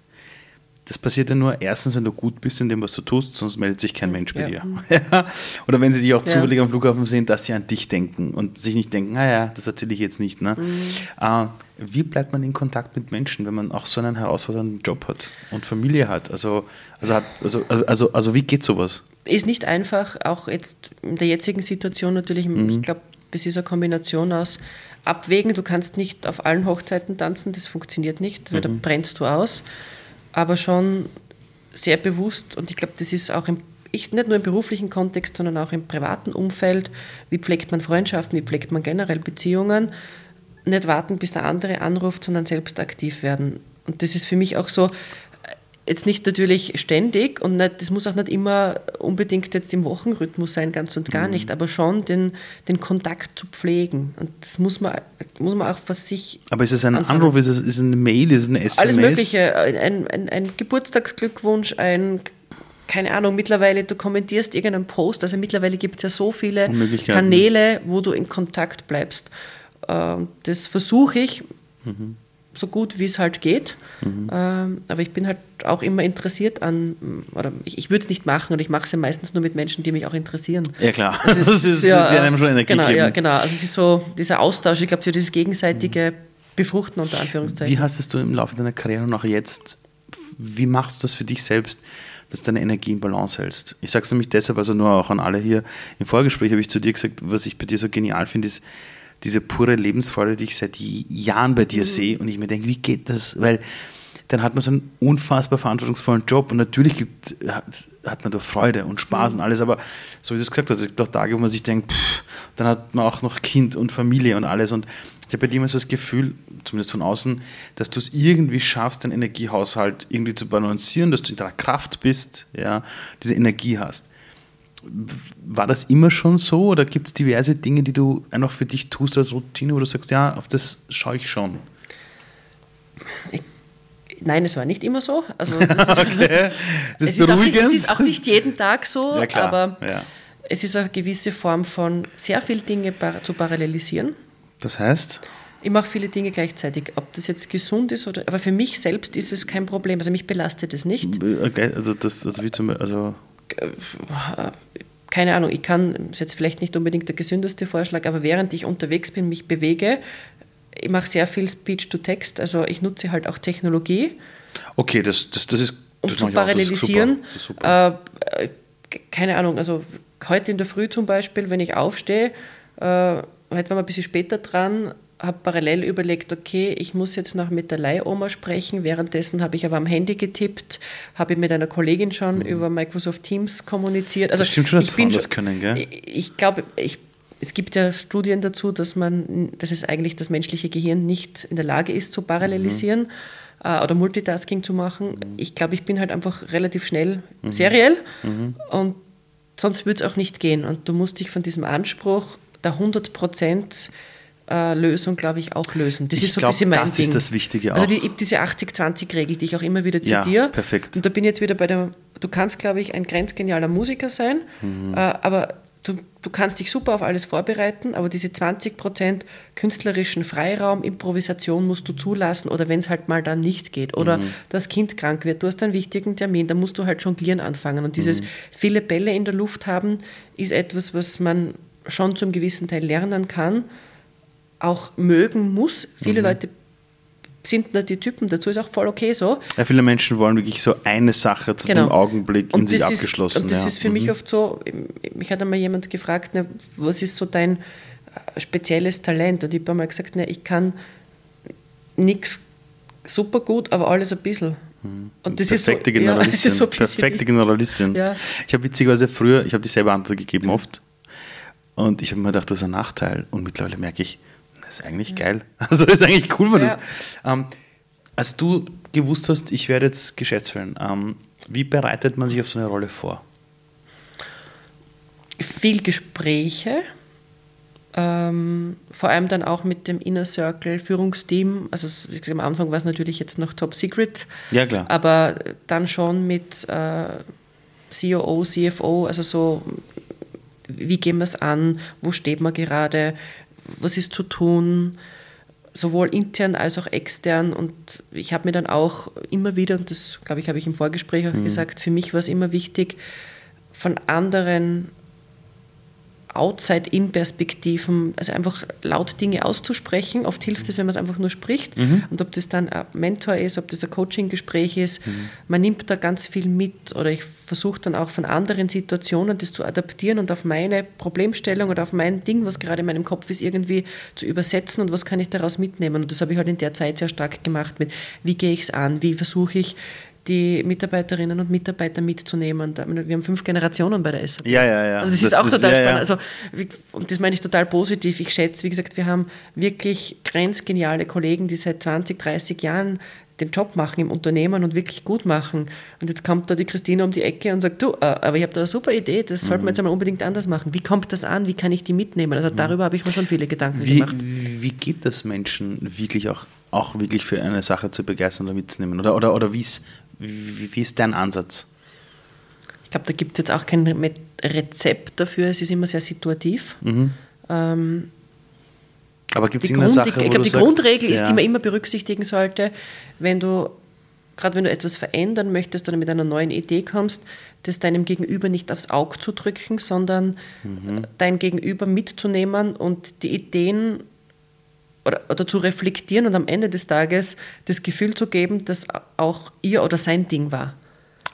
Das passiert ja nur erstens, wenn du gut bist in dem, was du tust, sonst meldet sich kein Mensch bei Ja. dir. (laughs) Oder wenn sie dich auch Ja. zufällig am Flughafen sehen, dass sie an dich denken und sich nicht denken, naja, das erzähle ich jetzt nicht. Ne? Mhm. Äh, wie bleibt man in Kontakt mit Menschen, wenn man auch so einen herausfordernden Job hat und Familie hat? Also, also, hat, also, also, also wie geht sowas? ist nicht einfach, auch jetzt in der jetzigen Situation natürlich, ich glaube, es ist eine Kombination aus Abwägen, du kannst nicht auf allen Hochzeiten tanzen, das funktioniert nicht, weil da brennst du aus, aber schon sehr bewusst und ich glaube, das ist auch im, ich, nicht nur im beruflichen Kontext, sondern auch im privaten Umfeld, wie pflegt man Freundschaften, wie pflegt man generell Beziehungen, nicht warten, bis der andere anruft, sondern selbst aktiv werden. Und das ist für mich auch so, jetzt nicht natürlich ständig und nicht, das muss auch nicht immer unbedingt jetzt im Wochenrhythmus sein, ganz und gar nicht, aber schon den, den Kontakt zu pflegen. Und das muss man, muss man auch für sich. Aber ist es ein anfangen. Anruf, ist es ist eine Mail, ist es eine SMS? Alles Mögliche. Ein, ein, ein Geburtstagsglückwunsch, ein, keine Ahnung, mittlerweile, du kommentierst irgendeinen Post, also mittlerweile gibt es ja so viele. Kanäle, wo du in Kontakt bleibst. Äh, das versuche ich so gut wie es halt geht. Ähm, aber ich bin halt auch immer interessiert an, oder ich, ich würde es nicht machen und ich mache es ja meistens nur mit Menschen, die mich auch interessieren. Ja, klar. Also es Das ist, (laughs) ja, die einem schon Energie genau, geben. Ja, genau. Also es ist so dieser Austausch, ich glaube, so dieses gegenseitige Befruchten unter Anführungszeichen. Wie hast es du im Laufe deiner Karriere und auch jetzt, wie machst du das für dich selbst, dass du deine Energie in Balance hältst? Ich sage es nämlich deshalb, also nur auch an alle hier. Im Vorgespräch habe ich zu dir gesagt, was ich bei dir so genial finde, ist diese pure Lebensfreude, die ich seit Jahren bei Mhm. dir sehe und ich mir denke, wie geht das? Weil dann hat man so einen unfassbar verantwortungsvollen Job und natürlich gibt, hat, hat man da Freude und Spaß Mhm. und alles, aber so wie du es gesagt hast, es gibt auch Tage, wo man sich denkt, pff, dann hat man auch noch Kind und Familie und alles und ich habe bei dir immer so das Gefühl, zumindest von außen, dass du es irgendwie schaffst, deinen Energiehaushalt irgendwie zu balancieren, dass du in deiner Kraft bist, ja, diese Energie hast. War das immer schon so oder gibt es diverse Dinge, die du einfach für dich tust als Routine, wo du sagst, ja, auf das schaue ich schon? Nein, es war nicht immer so. Also (laughs) das ist, Okay, das es ist ist, auch nicht, beruhigend. es ist auch nicht jeden Tag so, Ja, aber ja. es ist eine gewisse Form von sehr viele Dinge zu parallelisieren. Das heißt, Ich mache viele Dinge gleichzeitig. Ob das jetzt gesund ist oder. Aber für mich selbst ist es kein Problem. Also mich belastet es nicht. okay, also das, also wie zum also Keine Ahnung, ich kann, ist jetzt vielleicht nicht unbedingt der gesündeste Vorschlag, aber während ich unterwegs bin, mich bewege, ich mache sehr viel Speech to Text, also ich nutze halt auch Technologie, okay, das, das, das ist um das zu auch, das ist super, parallelisieren. Das ist super. Äh, äh, keine Ahnung, also heute in der Früh zum Beispiel, wenn ich aufstehe, äh, heute waren wir ein bisschen später dran, habe parallel überlegt, okay, ich muss jetzt noch mit der Leihoma sprechen. Währenddessen habe ich aber am Handy getippt, habe mit einer Kollegin schon über Microsoft Teams kommuniziert. Also Mhm. Das stimmt schon, dass Frauen das können, gell? Ich, ich glaube, ich, es gibt ja Studien dazu, dass man, dass es eigentlich das menschliche Gehirn nicht in der Lage ist zu parallelisieren äh, oder Multitasking zu machen. Ich glaube, ich bin halt einfach relativ schnell seriell und sonst würde es auch nicht gehen. Und du musst dich von diesem Anspruch der 100 Prozent Lösung, glaube ich, auch lösen. Das Ich ist so glaub, ein bisschen mein das Ding. ist das Wichtige Also auch. die, diese 80-20-Regel, die ich auch immer wieder Ja, zitiere. perfekt. Und da bin ich jetzt wieder bei der, du kannst, glaube ich, ein grenzgenialer Musiker sein, Mhm. äh, aber du, du kannst dich super auf alles vorbereiten, aber diese 20% künstlerischen Freiraum, Improvisation musst du zulassen oder wenn es halt mal dann nicht geht oder Mhm. das Kind krank wird, du hast einen wichtigen Termin, dann musst du halt jonglieren anfangen. Und Mhm. dieses viele Bälle in der Luft haben, ist etwas, was man schon zum gewissen Teil lernen kann, auch mögen muss. Viele Leute sind nicht die Typen dazu, ist auch voll okay so. Ja, viele Menschen wollen wirklich so eine Sache zu Genau. dem Augenblick in Und sich das ist- abgeschlossen. Und das ja. ist für mich oft so, mich hat einmal jemand gefragt, ne, was ist so dein äh, spezielles Talent? Und ich habe einmal gesagt, ne, ich kann nichts super gut, aber alles ein bisschen. Und das perfekte ist so, (laughs) Generalistin. Ja, ist so perfekte Generalistin. Ja. Ich habe witzigerweise früher, ich habe dieselbe Antwort gegeben oft. Und ich habe mir gedacht, das ist ein Nachteil. Und mittlerweile merke ich, das ist eigentlich geil. (laughs) Also ist eigentlich cool, wenn Ja. das. Ähm, als du gewusst hast, ich werde jetzt Geschäftsführer, ähm, wie bereitet man sich auf so eine Rolle vor? viel Gespräche, ähm, vor allem dann auch mit dem Inner Circle Führungsteam. Also wie gesagt, am Anfang war es natürlich jetzt noch Top Secret, Ja, klar. aber dann schon mit äh, COO, CFO, also so, wie gehen wir es an, wo steht man gerade, was ist zu tun, sowohl intern als auch extern. Und ich habe mir dann auch immer wieder, und das glaube ich, habe ich im Vorgespräch auch gesagt, für mich war es immer wichtig, von anderen Outside-In-Perspektiven, also einfach laut Dinge auszusprechen. Oft hilft es, wenn man es einfach nur spricht. Und ob das dann ein Mentor ist, ob das ein Coaching-Gespräch ist, man nimmt da ganz viel mit. Oder ich versuche dann auch von anderen Situationen das zu adaptieren und auf meine Problemstellung oder auf mein Ding, was gerade in meinem Kopf ist, irgendwie zu übersetzen und was kann ich daraus mitnehmen. Und das habe ich halt in der Zeit sehr stark gemacht mit, wie gehe ich es an, wie versuche ich die Mitarbeiterinnen und Mitarbeiter mitzunehmen. Wir haben fünf Generationen bei der SAP. Ja, ja, ja. Also das, Das- ist auch das- total ja, spannend. Also, und das meine ich total positiv. Ich schätze, wie gesagt, wir haben wirklich grenzgeniale Kollegen, die seit 20, 30 Jahren den Job machen im Unternehmen und wirklich gut machen. Und jetzt kommt da die Christine um die Ecke und sagt, du, äh, aber ich habe da eine super Idee, das sollten Mhm. wir jetzt einmal unbedingt anders machen. Wie kommt das an? Wie kann ich die mitnehmen? Also darüber habe ich mir schon viele Gedanken Mhm. Wie, gemacht. wie geht das Menschen wirklich auch, auch wirklich für eine Sache zu begeistern oder mitzunehmen? Oder, oder, oder wie's, wie, wie ist dein Ansatz? Ich glaube, da gibt es jetzt auch kein Rezept dafür. Es ist immer sehr situativ. Mhm. Ähm, Aber gibt es die irgendeine Grund, Sache, ich wo glaube, die sagst, Grundregel ist, ja. die man immer berücksichtigen sollte, wenn du, gerade wenn du etwas verändern möchtest oder mit einer neuen Idee kommst, das deinem Gegenüber nicht aufs Auge zu drücken, sondern Mhm. dein Gegenüber mitzunehmen und die Ideen oder, oder zu reflektieren und am Ende des Tages das Gefühl zu geben, dass auch ihr oder sein Ding war.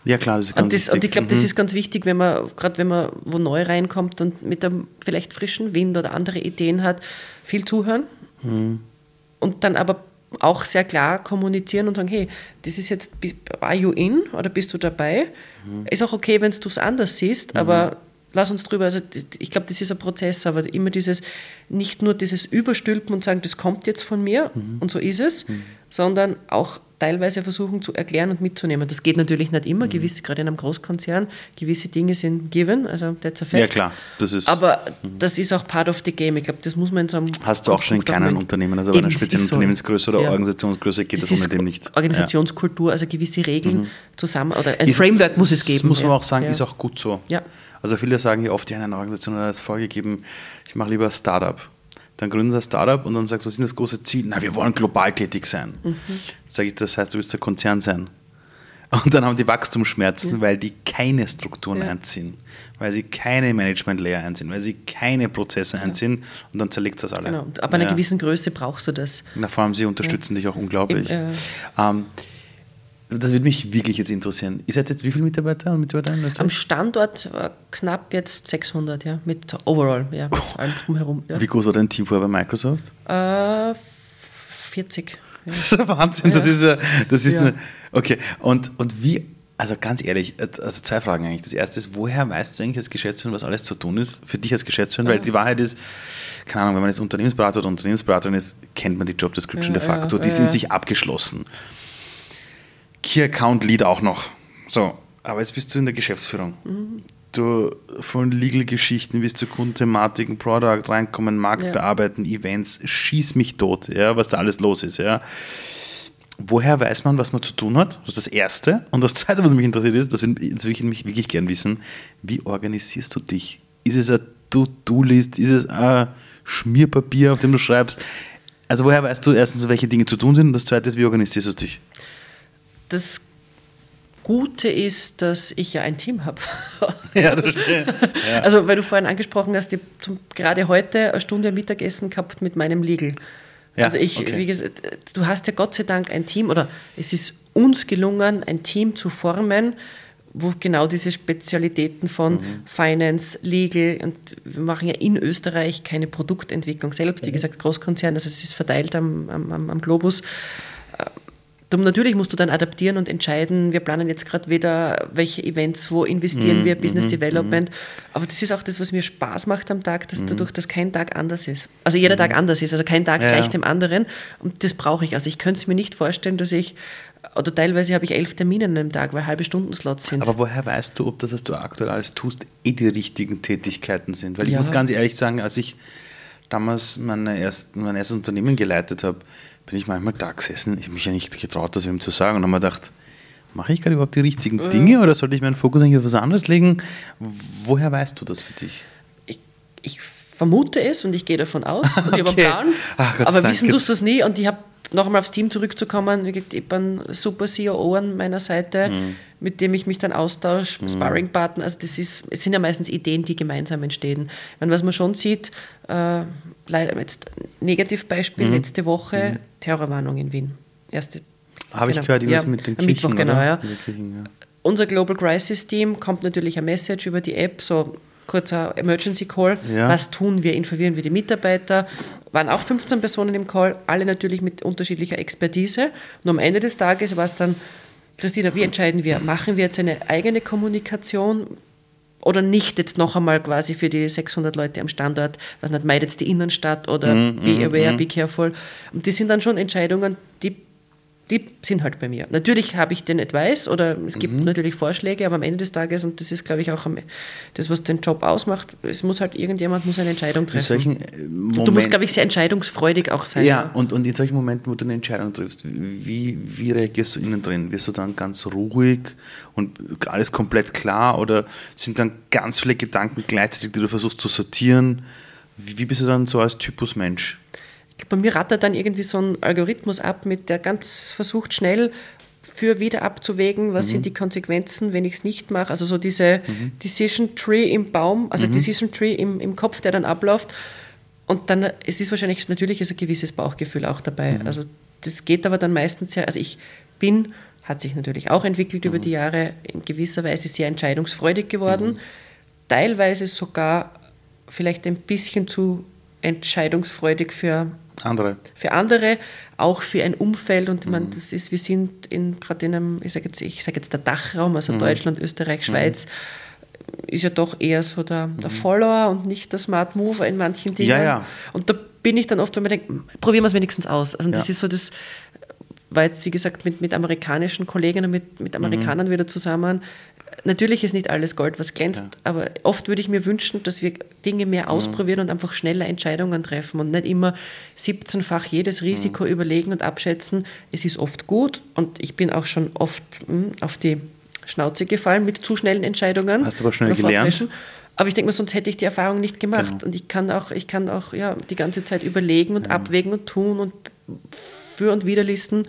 Ja, klar, das ist ganz Und, das, und ich wichtig. glaube, das Mhm. ist ganz wichtig, wenn man, gerade wenn man wo neu reinkommt und mit einem vielleicht frischen Wind oder andere Ideen hat, viel zuhören Mhm. und dann aber auch sehr klar kommunizieren und sagen, hey, das ist jetzt, are you in oder bist du dabei? Mhm. Ist auch okay, wenn du es anders siehst, aber lass uns drüber, also das- ich glaube, das ist ein Prozess, aber immer dieses, nicht nur dieses Überstülpen und sagen, das kommt jetzt von mir Mhm. und so ist es, sondern auch teilweise versuchen zu erklären und mitzunehmen. Das geht natürlich nicht Mhm. immer, gewisse, gerade in einem Großkonzern, gewisse Dinge sind given, also that's a fact. Ja, klar, das ist. Aber das ist auch part of the game. Ich glaube, das muss man in so einem Hast du auch schon in kleinen Unternehmen, also bei einer das speziellen. Unternehmensgröße oder Ja. Organisationsgröße geht das, Das ohne dem nicht. Organisationskultur, also gewisse Regeln zusammen, oder ein Ist- Framework muss es geben. Muss man ja. auch sagen, ja. ist auch gut so. Ja. Also viele sagen ja oft, ja, in einer Organisation hat das vorgegeben, ich mache lieber ein Startup. Dann gründen sie ein Startup und dann sagst du, was ist das große Ziel? Na, wir wollen global tätig sein. Mhm. Sage ich, das heißt, du willst der Konzern sein. Und dann haben die Wachstumsschmerzen, weil die keine Strukturen Ja. einziehen, weil sie keine Management-Layer einziehen, weil sie keine Prozesse einziehen und dann zerlegt das alle. Genau. Ab einer Ja. gewissen Größe brauchst du das. Na, vor allem, sie unterstützen dich auch unglaublich. Im, äh, ähm, das würde mich wirklich jetzt interessieren. Ihr seid jetzt wie viele Mitarbeiter und Mitarbeiterinnen? in Am? Standort äh, knapp jetzt 600, ja, mit overall, ja, mit allem drumherum. Ja. Wie groß war dein Team vorher bei Microsoft? Äh, 40. Ja. Das ist ein Wahnsinn. Das ist, ja, das ist eine. Okay, und, und wie, also ganz ehrlich, also zwei Fragen eigentlich. Das erste ist, woher weißt du eigentlich als Geschäftsführer, was alles zu tun ist für dich als Geschäftsführer? Weil die Wahrheit ist, keine Ahnung, wenn man jetzt Unternehmensberater oder Unternehmensberaterin ist, kennt man die Job Description Ja, de facto. die sind sich abgeschlossen. Key Account Lead auch noch. So, aber jetzt bist du in der Geschäftsführung. Du von Legal-Geschichten bis zu Kundenthematiken, Product reinkommen, Markt Ja. bearbeiten, Events, schieß mich tot, ja, was da alles los ist, ja. Woher weiß man, was man zu tun hat? Das ist das Erste. Und das Zweite, was mich interessiert, ist, das will ich mich wirklich gern wissen, wie organisierst du dich? Ist es ein To-Do-List? Ist es ein Schmierpapier, auf dem du schreibst? Also woher weißt du erstens, welche Dinge zu tun sind? Und das Zweite ist, wie organisierst du dich? Das Gute ist, dass ich ja ein Team habe. (laughs) Ja, das stimmt. Also, weil du vorhin angesprochen hast, ich habe gerade heute eine Stunde Mittagessen gehabt mit meinem Legal. Ja, also ich, okay. wie gesagt, du hast ja Gott sei Dank ein Team oder es ist uns gelungen, ein Team zu formen, wo genau diese Spezialitäten von Mhm. Finance, Legal und wir machen ja in Österreich keine Produktentwicklung selbst, wie Mhm. gesagt Großkonzern, also es ist verteilt am, am am Globus. Natürlich musst du dann adaptieren und entscheiden, wir planen jetzt gerade wieder, welche Events, wo investieren Mhm, wir, Business Development. Aber das ist auch das, was mir Spaß macht am Tag, dass dadurch, dass kein Tag anders ist. Also jeder Tag anders ist, also kein Tag Mhm. Ja, gleich dem anderen. Und das brauche ich. Also ich könnte es mir nicht vorstellen, dass ich, oder teilweise habe ich elf Termine an einem Tag, weil halbe Stunden Slots sind. Aber woher weißt du, ob das, was du aktuell alles tust, eh die richtigen Tätigkeiten sind? Weil ich Ja. muss ganz ehrlich sagen, als ich damals meine ersten, mein erstes Unternehmen geleitet habe, bin ich manchmal da gesessen. Ich habe mich ja nicht getraut, das ihm zu sagen und habe mir gedacht, mache ich gerade überhaupt die richtigen Mhm. Dinge oder sollte ich meinen Fokus eigentlich auf was anderes legen? Woher weißt du das für dich? ich, ich vermute es und ich gehe davon aus und (laughs) ich habe Okay. einen Plan. Ach, aber Dank. wissen tust du es nie und ich habe noch einmal aufs Team zurückzukommen, ich habe einen super CEO an meiner Seite, Mhm. mit dem ich mich dann austausche, Sparringpartner, also das ist, es sind ja meistens Ideen, die gemeinsam entstehen. Ich meine, was man schon sieht, äh, leider jetzt Negativbeispiel, Mhm. letzte Woche Terrorwarnung in Wien. Erste, Habe ich genau, gehört, irgendwas ja, mit den Kirchen, Mittwoch, genau, ja. Kirchen, ja. Unser Global Crisis Team kommt natürlich ein Message über die App, so kurzer Emergency Call. Ja. Was tun wir? Informieren wir die Mitarbeiter? Waren auch 15 Personen im Call, alle natürlich mit unterschiedlicher Expertise. Und am Ende des Tages war es dann, Christina, wie entscheiden wir? Machen wir jetzt eine eigene Kommunikation? Oder nicht jetzt noch einmal quasi für die 600 Leute am Standort, was nicht, meidet jetzt die Innenstadt oder Mhm, be aware, be careful. Und die sind dann schon Entscheidungen, die sind halt bei mir. Natürlich habe ich den Advice oder es gibt Mhm. natürlich Vorschläge, aber am Ende des Tages, und das ist, glaube ich, auch das, was den Job ausmacht, es muss halt irgendjemand muss eine Entscheidung treffen. solchen äh, du musst, glaube ich, sehr entscheidungsfreudig auch sein. Ja, und, und in solchen Momenten, wo du eine Entscheidung triffst, wie, wie reagierst du innen drin? Wirst du dann ganz ruhig und alles komplett klar oder sind dann ganz viele Gedanken gleichzeitig, die du versuchst zu sortieren? Wie, wie bist du dann so als Typus Mensch? Bei mir rattert dann irgendwie so ein Algorithmus ab, mit der ganz versucht schnell für wieder abzuwägen, was mhm. sind die Konsequenzen, wenn ich es nicht mache. Also so diese mhm. Decision Tree im Baum, also mhm. Decision Tree im, im Kopf, der dann abläuft. Und dann, es ist wahrscheinlich natürlich ist ein gewisses Bauchgefühl auch dabei. Mhm. Also das geht aber dann meistens ja, also ich bin, hat sich natürlich auch entwickelt über mhm. die Jahre, in gewisser Weise sehr entscheidungsfreudig geworden. Mhm. Teilweise sogar vielleicht ein bisschen zu entscheidungsfreudig für andere. Für andere, auch für ein Umfeld. Und mhm. man, das ist, wir sind in, gerade in einem, ich sage jetzt, ich sag jetzt der Dachraum, also mhm. Deutschland, Österreich, mhm. Schweiz, ist ja doch eher so der, der mhm. Follower und nicht der Smart Mover in manchen Dingen. Ja, ja. Und da bin ich dann oft, wenn man denkt, probieren wir es wenigstens aus. Also das ja. ist so das, war jetzt, wie gesagt, mit, mit amerikanischen Kolleginnen, mit, mit Amerikanern mhm. wieder zusammen. Natürlich ist nicht alles Gold, was glänzt, ja. aber oft würde ich mir wünschen, dass wir Dinge mehr mhm. ausprobieren mhm. und einfach schneller Entscheidungen treffen und nicht immer 17-fach jedes Risiko mhm. überlegen und abschätzen. Es ist oft gut und ich bin auch schon oft mh, hm, auf die Schnauze gefallen mit zu schnellen Entscheidungen. Hast du aber schnell gelernt. Aber ich denke mir, sonst hätte ich die Erfahrung nicht gemacht. Genau. Und ich kann auch, ich kann auch ja, die ganze Zeit überlegen und ja. abwägen und tun und für und widerlisten.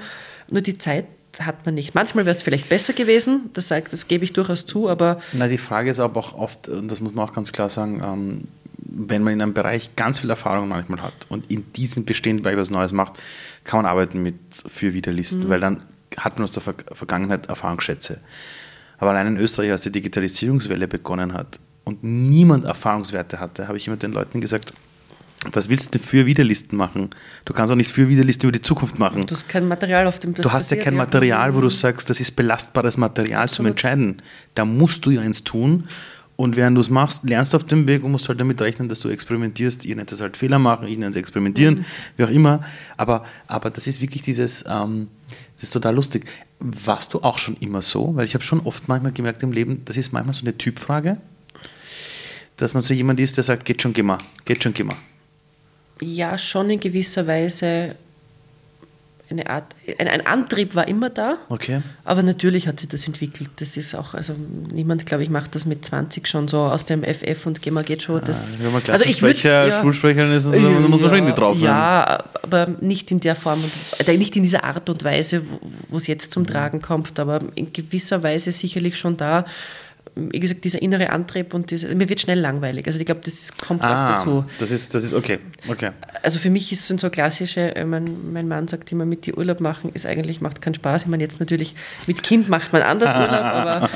Nur die Zeit hat man nicht. Manchmal wäre es vielleicht besser gewesen, das, sag, das gebe ich durchaus zu, aber. Na, die Frage ist aber auch oft, und das muss man auch ganz klar sagen, ähm, wenn man in einem Bereich ganz viel Erfahrung manchmal hat und in diesem bestehenden Bereich was Neues macht, kann man arbeiten mit für Widerlisten, mhm. weil dann hat man aus der Ver Vergangenheit Erfahrungsschätze. Aber allein in Österreich, als die Digitalisierungswelle begonnen hat und niemand Erfahrungswerte hatte, habe ich immer den Leuten gesagt, was willst du für Widerlisten machen? Du kannst auch nicht für Widerlisten über die Zukunft machen. Du hast kein Material, auf dem das Du hast ja kein Material, wo du sagst, das ist belastbares Material Absolut. zum Entscheiden. Da musst du ja eins tun. Und während du es machst, lernst du auf dem Weg und musst halt damit rechnen, dass du experimentierst. Ihr nennt es halt Fehler machen, ich nenne es experimentieren, mhm. wie auch immer. Aber, aber das ist wirklich dieses, ähm, das ist total lustig. Warst du auch schon immer so? Weil ich habe schon oft manchmal gemerkt im Leben, das ist manchmal so eine Typfrage, dass man so jemand ist, der sagt, geht schon, geh mal, geht schon, geh mal ja schon in gewisser Weise eine Art, ein, ein, Antrieb war immer da. Okay. Aber natürlich hat sich das entwickelt. Das ist auch, also niemand, glaube ich, macht das mit 20 schon so aus dem FF und GEMA geht schon. Das, ja, wenn man also ich würd, ja, Schulsprecherin ist, also, ja, muss man schon irgendwie drauf sein. Ja, aber nicht in der Form, äh, nicht in dieser Art und Weise, wo es jetzt zum mhm. Tragen kommt, aber in gewisser Weise sicherlich schon da wie gesagt, dieser innere Antrieb und diese, mir wird schnell langweilig. Also ich glaube, das kommt ah, auch dazu. Das ist, das ist okay. okay. Also für mich ist es so klassische, äh, mein, mein Mann sagt immer, mit die Urlaub machen ist eigentlich, macht keinen Spaß. Ich meine, jetzt natürlich mit Kind macht man anders (laughs) Urlaub, aber,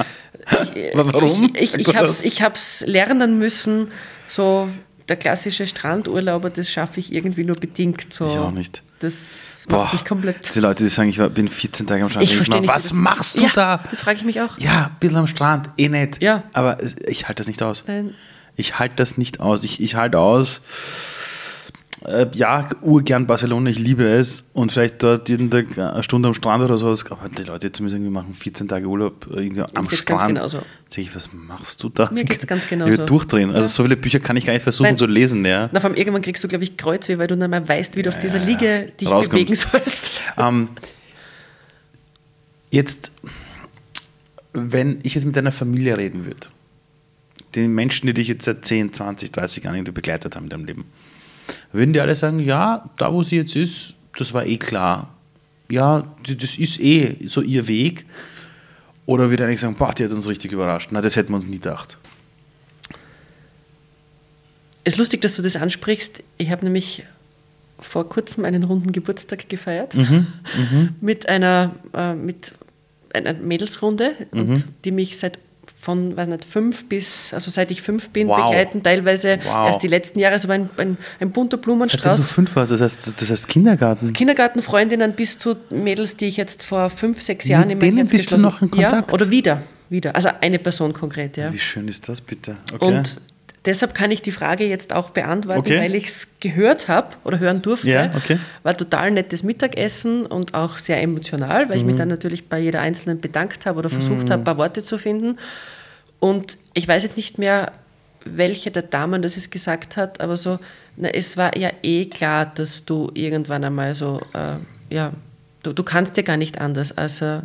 ich, warum? Ich, ich, ich habe es lernen müssen, so der klassische Strandurlauber, das schaffe ich irgendwie nur bedingt. So. Ich auch nicht. Das Boah, mich komplett. Die Leute, die sagen, ich bin 14 Tage am Strand. Ich verstehe nicht, was machst du ja, da? Das frage ich mich auch. Ja, ein bisschen am Strand, eh nett. Ja. Aber ich halte das nicht aus. Nein. Ich halte das nicht aus. Ich, ich halte aus äh, ja, urgern Barcelona, ich liebe es. Und vielleicht dort jeden Tag eine Stunde am Strand oder sowas. Aber die Leute jetzt müssen irgendwie machen 14 Tage Urlaub äh, irgendwie am Mir Strand. Ganz genauso. Sag ich, was machst du da? Mir geht's ganz genauso. Ich durchdrehen. Also so viele Bücher kann ich gar nicht versuchen Nein. zu lesen. Ja. Na, vor allem irgendwann kriegst du, glaube ich, Kreuzweh, weil du dann mal weißt, wie du ja, auf dieser Liege dich bewegen sollst. (laughs) Ähm, jetzt, wenn ich jetzt mit deiner Familie reden würde, den Menschen, die dich jetzt seit 10, 20, 30 Jahren begleitet haben in deinem Leben, würden die alle sagen, ja, da wo sie jetzt ist, das war eh klar. Ja, das ist eh so ihr Weg. Oder würde eigentlich sagen, boah, die hat uns richtig überrascht. Na, das hätten wir uns nie gedacht. Es ist lustig, dass du das ansprichst. Ich habe nämlich vor kurzem einen runden Geburtstag gefeiert mhm, mhm. (laughs) mit einer äh, mit einer Mädelsrunde, mhm. die mich seit von, weiß nicht, fünf bis, also seit ich fünf bin, wow. begleiten, teilweise wow. erst die letzten Jahre, so ein, ein, ein bunter Blumenstrauß. Seitdem du fünf warst, das heißt, das heißt Kindergarten? Kindergartenfreundinnen bis zu Mädels, die ich jetzt vor fünf, sechs Jahren Mit denen bist du noch in Kontakt? Ja, oder wieder, wieder. Also eine Person konkret, ja. Wie schön ist das bitte? Okay. Und deshalb kann ich die Frage jetzt auch beantworten, okay. weil ich es gehört habe oder hören durfte. Ja, okay. War total nettes Mittagessen und auch sehr emotional, weil mhm. ich mich mhm. dann natürlich bei jeder Einzelnen bedankt habe oder versucht mhm. habe, ein paar Worte zu finden. Und ich weiß jetzt nicht mehr, welche der Damen das es gesagt hat, aber so, na, es war ja eh klar, dass du irgendwann einmal so, äh, ja, du, du kannst ja gar nicht anders, als äh,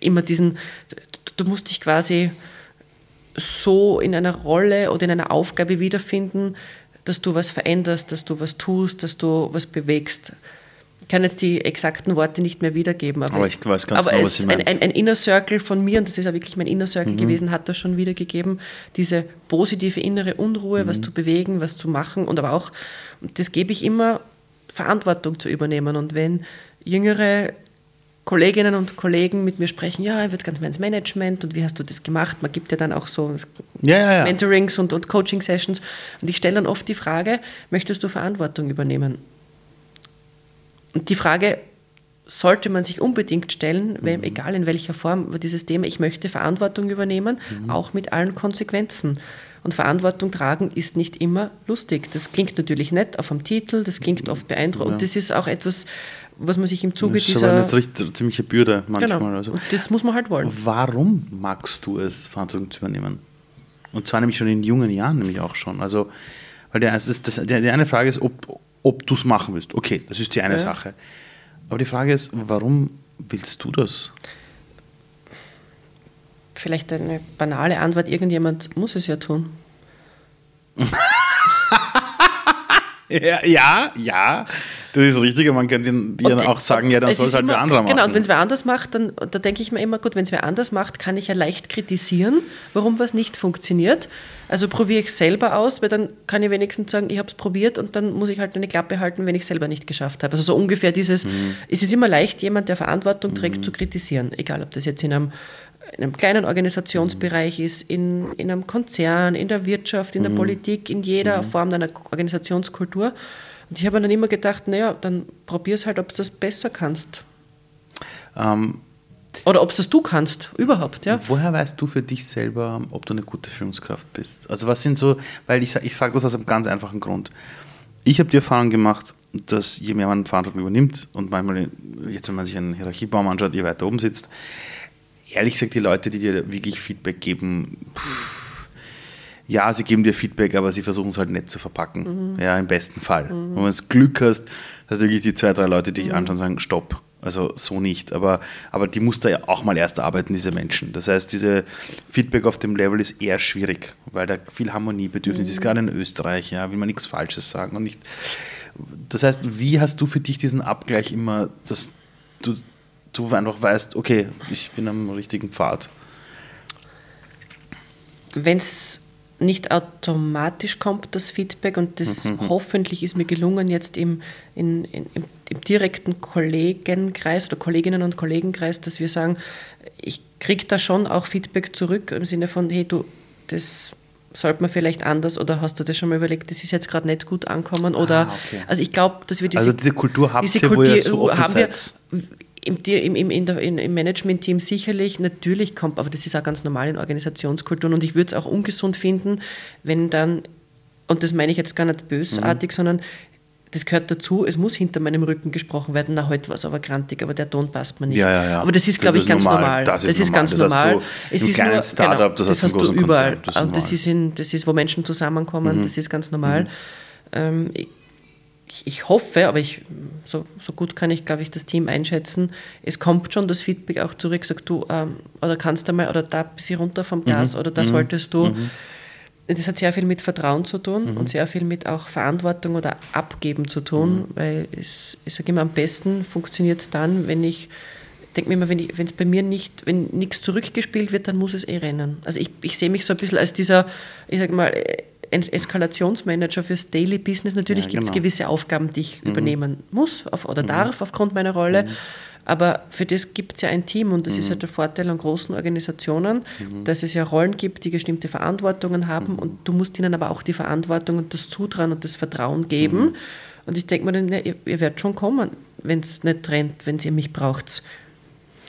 immer diesen, du, du musst dich quasi so in einer Rolle oder in einer Aufgabe wiederfinden, dass du was veränderst, dass du was tust, dass du was bewegst. Ich kann jetzt die exakten Worte nicht mehr wiedergeben, aber, Aber ich weiß ganz genau, was ein, meint. ein, ein Inner Circle von mir, und das ist ja wirklich mein Inner Circle Mhm. gewesen, hat das schon wiedergegeben, diese positive innere Unruhe, Mhm. was zu bewegen, was zu machen und aber auch, das gebe ich immer, Verantwortung zu übernehmen. Und wenn jüngere Kolleginnen und Kollegen mit mir sprechen, ja, er wird ganz mehr ins Management und wie hast du das gemacht? Man gibt ja dann auch so Ja, ja, ja. Mentorings und, und Coaching-Sessions. Und ich stelle dann oft die Frage, möchtest du Verantwortung übernehmen? Und die Frage sollte man sich unbedingt stellen, wenn, egal in welcher Form, dieses Thema, ich möchte Verantwortung übernehmen, auch mit allen Konsequenzen. Und Verantwortung tragen ist nicht immer lustig. Das klingt natürlich nett auf dem Titel, das klingt oft beeindruckend. Und das ist auch etwas, was man sich im Zuge Das ist aber dieser... eine richtig, ziemliche Bürde manchmal. Genau, Also. das muss man halt wollen. Warum magst du es, Verantwortung zu übernehmen? Und zwar nämlich schon in jungen Jahren, nämlich auch schon. Also, weil der, ist das, der, die eine Frage ist, ob, ob du es machen willst. Okay, das ist die eine Ja. Sache. Aber die Frage ist, warum willst du das? Vielleicht eine banale Antwort, irgendjemand muss es ja tun. (laughs) Ja, ja, ja, das ist richtig. Aber man könnte Und- auch sagen, und ja, dann soll es halt immer- wer anderer machen. Genau, und wenn es wer anders macht, dann da denke ich mir immer, gut, wenn es wer anders macht, kann ich ja leicht kritisieren, warum was nicht funktioniert. Also probiere ich es selber aus, weil dann kann ich wenigstens sagen, ich habe es probiert und dann muss ich halt eine Klappe halten, wenn ich es selber nicht geschafft habe. Also so ungefähr dieses, Mhm. es ist immer leicht, jemand, der Verantwortung trägt, zu kritisieren. Egal, ob das jetzt in einem, in einem kleinen Organisationsbereich ist, in, in einem Konzern, in der Wirtschaft, Mhm. in der Politik, in jeder Form einer Organisationskultur. Und ich habe mir dann immer gedacht, naja, dann probier es halt, ob du das besser kannst. ähm, Oder ob es das du kannst, überhaupt, ja. Woher weißt du für dich selber, ob du eine gute Führungskraft bist? Also was sind so, weil ich, ich frage das aus einem ganz einfachen Grund. Ich habe die Erfahrung gemacht, dass je mehr man Verantwortung übernimmt und manchmal, jetzt wenn man sich einen Hierarchiebaum anschaut, je weiter oben sitzt, ehrlich gesagt, die Leute, die dir wirklich Feedback geben, pff, ja, sie geben dir Feedback, aber sie versuchen es halt nett zu verpacken. Ja, im besten Fall. Und wenn du das Glück hast, dass wirklich die zwei, drei Leute dich anschauen und sagen, stopp. Also so nicht. Aber, aber die muss da ja auch mal erst arbeiten, diese Menschen. Das heißt, diese Feedback auf dem Level ist eher schwierig, weil da viel Harmoniebedürfnis ist, gerade in Österreich, ja, will man nichts Falsches sagen und nicht. Das heißt, wie hast du für dich diesen Abgleich immer, dass du, du einfach weißt, okay, ich bin am richtigen Pfad? Wenn es nicht automatisch kommt, das Feedback, und das hoffentlich ist mir gelungen, jetzt im, in, in, im, im direkten Kollegenkreis oder Kolleginnen und Kollegenkreis, dass wir sagen, ich kriege da schon auch Feedback zurück im Sinne von, hey, du, das sollte man vielleicht anders oder hast du das schon mal überlegt, das ist jetzt gerade nicht gut ankommen oder Ah, okay. also ich glaube, dass wir diese Also diese Kultur habt diese ihr, wo ihr Kultur so offen haben wir seid. Im, im, im, der, im Management-Team sicherlich, natürlich kommt, aber das ist auch ganz normal in Organisationskulturen und ich würde es auch ungesund finden, wenn dann, und das meine ich jetzt gar nicht Mhm. bösartig, sondern das gehört dazu, es muss hinter meinem Rücken gesprochen werden, na, heute war es aber grantig, aber der Ton passt mir nicht. Ja, ja, ja. Aber das ist, Das glaube ich, ist ganz normal. normal. Das ist normal. ganz Das normal. du es ist nur, Startup, genau, das das hast du überall. Konzern. Das ist Und das normal. ist, in, das ist, wo Menschen zusammenkommen, Mhm. das ist ganz normal. Ähm, ich, ich hoffe, aber ich, so, so gut kann ich, glaube ich, das Team einschätzen, es kommt schon das Feedback auch zurück, sagt du, ähm, oder kannst du mal, oder da ein bisschen runter vom Gas, oder das solltest du. Das hat sehr viel mit Vertrauen zu tun und sehr viel mit auch Verantwortung oder Abgeben zu tun, weil es, ich sage immer, am besten funktioniert es dann, wenn ich, denke mir immer, wenn es bei mir nicht, wenn nichts zurückgespielt wird, dann muss es eh rennen. Also ich, ich sehe mich so ein bisschen als dieser, ich sage mal, Eskalationsmanager fürs Daily Business. Natürlich Ja, gibt es genau. gewisse Aufgaben, die ich übernehmen muss auf, oder darf aufgrund meiner Rolle. Aber für das gibt es ja ein Team und das ist ja der Vorteil an großen Organisationen, dass es ja Rollen gibt, die bestimmte Verantwortungen haben und du musst ihnen aber auch die Verantwortung und das Zutrauen und das Vertrauen geben. Und ich denke mir dann, ne, ihr, ihr werdet schon kommen, wenn es nicht trennt, wenn ihr mich braucht.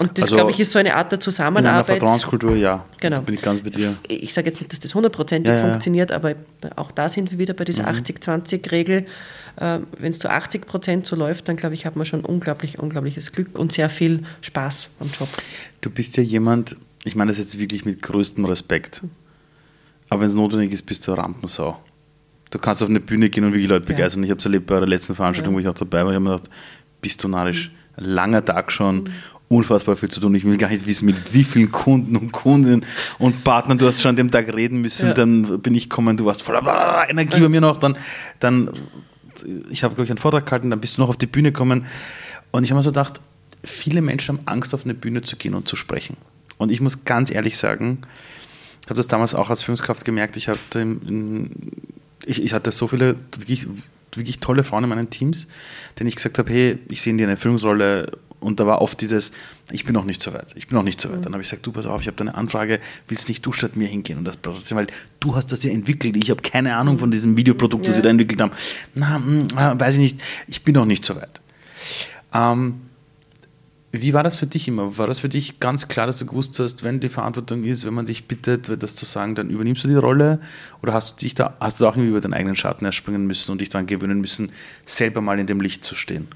Und das, Also glaube ich, ist so eine Art der In einer Zusammenarbeit. Vertrauenskultur, ja. Genau. Da bin ich ganz bei dir. Ich sage jetzt nicht, dass das hundertprozentig Ja, ja, ja. funktioniert, aber auch da sind wir wieder bei dieser 80-20-Regel. Äh, Wenn es zu 80 Prozent so läuft, dann glaube ich, hat man schon unglaublich, unglaubliches Glück und sehr viel Spaß am Job. Du bist ja jemand, ich meine das jetzt wirklich mit größtem Respekt. Aber wenn es notwendig ist, bist du Rampensau. Du kannst auf eine Bühne gehen und wirklich Leute Ja. begeistern. Ich habe es erlebt bei der letzten Veranstaltung, Ja. wo ich auch dabei war. Ich habe mir gedacht, bist du narrisch. Langer Tag schon. Unfassbar viel zu tun. Ich will gar nicht wissen, mit wie vielen Kunden und Kundinnen und Partnern du hast schon an dem Tag reden müssen. Ja. Dann bin ich gekommen, du warst voller Energie bei mir noch. Dann, dann ich habe, glaube ich, einen Vortrag gehalten, dann bist du noch auf die Bühne gekommen. Und ich habe mir so gedacht, viele Menschen haben Angst, auf eine Bühne zu gehen und zu sprechen. Und ich muss ganz ehrlich sagen, ich habe das damals auch als Führungskraft gemerkt, ich hatte, ich, ich hatte so viele wirklich, wirklich tolle Frauen in meinen Teams, denen ich gesagt habe, hey, ich sehe in dir eine Führungsrolle und da war oft dieses, ich bin noch nicht so weit, ich bin noch nicht so weit. Mhm. Dann habe ich gesagt, du pass auf, ich habe da eine Anfrage, willst nicht du statt mir hingehen und das trotzdem, weil du hast das ja entwickelt, ich habe keine Ahnung von diesem Videoprodukt, das ja. wir da entwickelt haben. Na, mh, hm, weiß ich nicht, ich bin noch nicht so weit. Ähm, wie war das für dich immer? War das für dich ganz klar, dass du gewusst hast, wenn die Verantwortung ist, wenn man dich bittet, das zu sagen, dann übernimmst du die Rolle? Oder hast du dich da, hast du auch irgendwie über deinen eigenen Schatten erspringen müssen und dich daran gewöhnen müssen, selber mal in dem Licht zu stehen?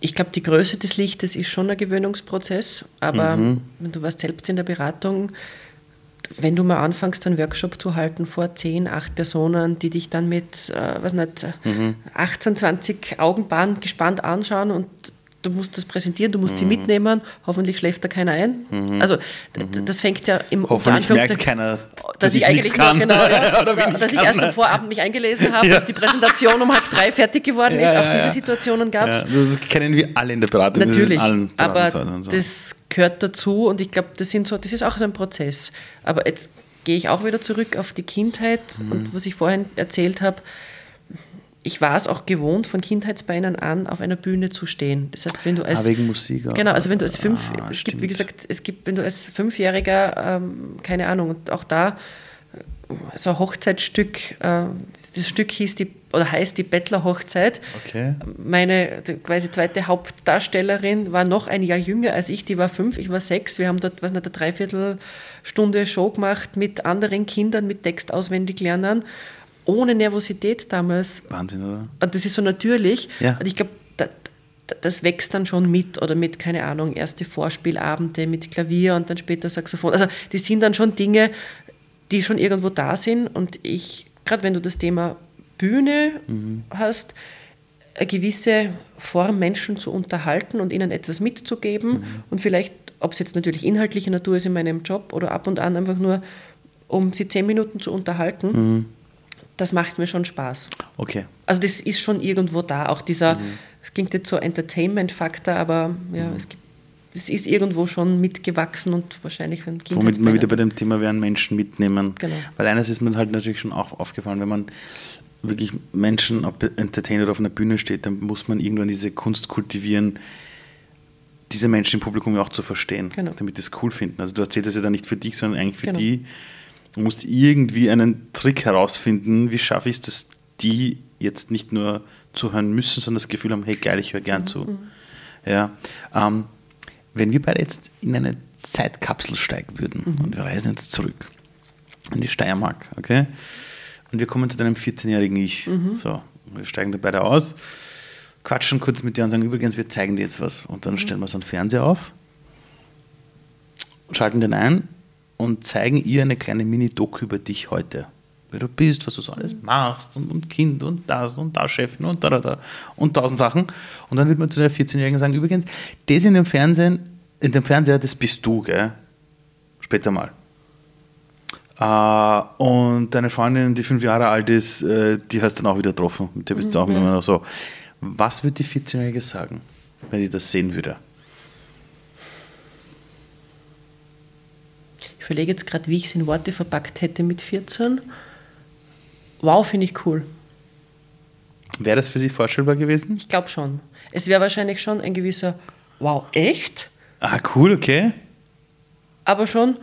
Ich glaube, die Größe des Lichtes ist schon ein Gewöhnungsprozess, aber mhm. wenn du warst selbst in der Beratung, wenn du mal anfängst, einen Workshop zu halten vor 10, 8 Personen, die dich dann mit, äh, was nicht, mhm. 18, 20 Augenbahnen gespannt anschauen und du musst das präsentieren, du musst mhm. sie mitnehmen, hoffentlich schläft da keiner ein. Mhm. Also mhm. das fängt ja im Hoffentlich merkt keiner, dass, dass ich, eigentlich kann. Genau, ja, (laughs) oder dass ich erst am Vorabend mich eingelesen habe ja. und die Präsentation um halb drei fertig geworden ja, ist. Auch diese Situationen gab es. das kennen wir alle in der Beratung. Natürlich, aber so. das gehört dazu und ich glaube, das, so, das ist auch so ein Prozess. Aber jetzt gehe ich auch wieder zurück auf die Kindheit mhm. und was ich vorhin erzählt habe ich war es auch gewohnt, von Kindheitsbeinen an auf einer Bühne zu stehen. Das heißt, wenn du als. Ah, wegen Musik. Genau, also wenn du als fünf. Ah, es gibt, wie gesagt, es gibt, wenn du als Fünfjähriger, ähm, keine Ahnung, und auch da so ein Hochzeitsstück, äh, das Stück hieß die, oder heißt die Bettlerhochzeit. Okay. Meine quasi zweite Hauptdarstellerin war noch ein Jahr jünger als ich, die war fünf, ich war sechs. Wir haben dort, was nicht, eine Dreiviertelstunde Show gemacht mit anderen Kindern, mit Text auswendig lernen ohne Nervosität damals. Wahnsinn, oder? Und das ist so natürlich. Ja. Und ich glaube, das, das wächst dann schon mit oder mit, keine Ahnung, erste Vorspielabende mit Klavier und dann später Saxophon. Also die sind dann schon Dinge, die schon irgendwo da sind. Und ich, gerade wenn du das Thema Bühne mhm. hast, eine gewisse Form, Menschen zu unterhalten und ihnen etwas mitzugeben mhm. und vielleicht, ob es jetzt natürlich inhaltliche Natur ist in meinem Job oder ab und an einfach nur, um sie zehn Minuten zu unterhalten. Mhm das macht mir schon Spaß. Okay. Also das ist schon irgendwo da, auch dieser, mhm. es klingt jetzt so Entertainment-Faktor, aber ja, mhm. es gibt das ist irgendwo schon mitgewachsen und wahrscheinlich wenn Kinder. Womit wir wieder bei dem Thema werden Menschen mitnehmen. Genau. Weil eines ist mir halt natürlich schon auch aufgefallen, wenn man wirklich Menschen, ob Entertainer auf einer Bühne steht, dann muss man irgendwann diese Kunst kultivieren, diese Menschen im Publikum auch zu verstehen, genau. damit sie es cool finden. Also du erzählst es ja dann nicht für dich, sondern eigentlich für genau. die, Du musst irgendwie einen Trick herausfinden, wie schaffe ich es, dass die jetzt nicht nur zuhören müssen, sondern das Gefühl haben, hey geil, ich höre gern zu. Mhm. Ja, ähm, wenn wir beide jetzt in eine Zeitkapsel steigen würden mhm. und wir reisen jetzt zurück in die Steiermark, okay? Und wir kommen zu deinem 14-jährigen Ich. Mhm. So, wir steigen da beide aus, quatschen kurz mit dir und sagen, übrigens, wir zeigen dir jetzt was. Und dann mhm. stellen wir so einen Fernseher auf, schalten den ein und zeigen ihr eine kleine Mini-Doku über dich heute. Wer du bist, was du so alles machst und, und Kind und das und da Chefin und da, da, da und tausend Sachen. Und dann wird man zu der 14-Jährigen sagen, übrigens, das in dem Fernsehen, in dem Fernseher, das bist du, gell? Später mal. Uh, und deine Freundin, die fünf Jahre alt ist, uh, die hast du dann auch wieder getroffen. Mit der bist du auch mhm. immer noch so. Was würde die 14-Jährige sagen, wenn sie das sehen würde? Überlege jetzt gerade, wie ich es in Worte verpackt hätte mit 14. Wow, finde ich cool. Wäre das für Sie vorstellbar gewesen? Ich glaube schon. Es wäre wahrscheinlich schon ein gewisser Wow, echt? Ah, cool, okay. Aber schon,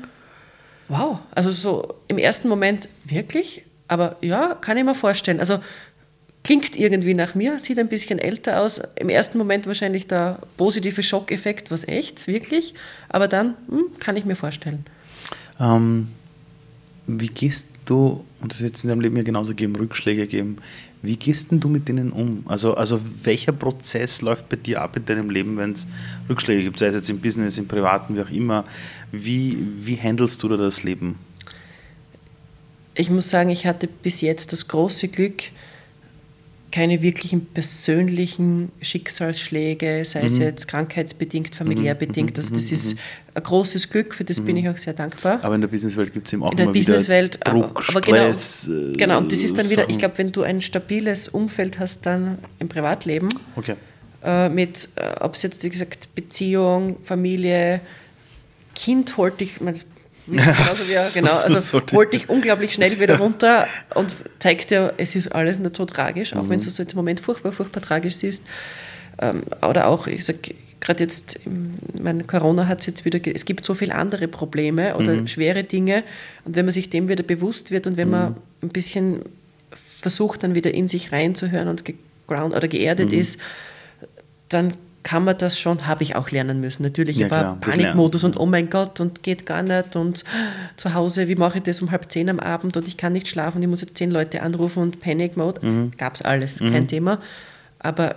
wow, also so im ersten Moment wirklich, aber ja, kann ich mir vorstellen. Also klingt irgendwie nach mir, sieht ein bisschen älter aus. Im ersten Moment wahrscheinlich der positive Schockeffekt, was echt, wirklich. Aber dann hm, kann ich mir vorstellen. Ähm, wie gehst du, und das wird es in deinem Leben ja genauso geben, Rückschläge geben, wie gehst du mit denen um? Also, also welcher Prozess läuft bei dir ab in deinem Leben, wenn es Rückschläge gibt, sei es jetzt im Business, im Privaten, wie auch immer. Wie, wie handelst du da das Leben? Ich muss sagen, ich hatte bis jetzt das große Glück, keine wirklichen persönlichen Schicksalsschläge, sei es jetzt krankheitsbedingt, familiär bedingt. Also das ist ein großes Glück, für das bin ich auch sehr dankbar. Aber in der Businesswelt gibt es eben auch in der immer Businesswelt, wieder Druck, genau, Stress. äh, genau, und das ist dann wieder, ich Sachen. glaube, wenn du ein stabiles Umfeld hast dann im Privatleben, Okay. äh, mit, äh, ob es jetzt, wie gesagt, Beziehung, Familie, Kind holt dich, ich meine, das genauso wie, er- (laughs) genau, also So holt dich unglaublich schnell wieder runter und zeigt dir, es ist alles nicht so tragisch, auch Mhm. wenn du es so jetzt im Moment furchtbar, furchtbar tragisch siehst. Ähm, oder auch, ich sage, gerade jetzt, meine, Corona hat es jetzt wieder, es gibt so viele andere Probleme oder Mhm. schwere Dinge und wenn man sich dem wieder bewusst wird und wenn man Mhm. ein bisschen versucht, dann wieder in sich reinzuhören und geground oder geerdet Mhm. ist, dann kann man das schon, habe ich auch lernen müssen. Natürlich, Ja, ich war Panikmodus und oh mein Gott und geht gar nicht und (gasps) zu Hause, wie mache ich das um halb zehn am Abend und ich kann nicht schlafen, ich muss jetzt zehn Leute anrufen und Panic Mode. Mhm. Gab es alles, kein Thema. Aber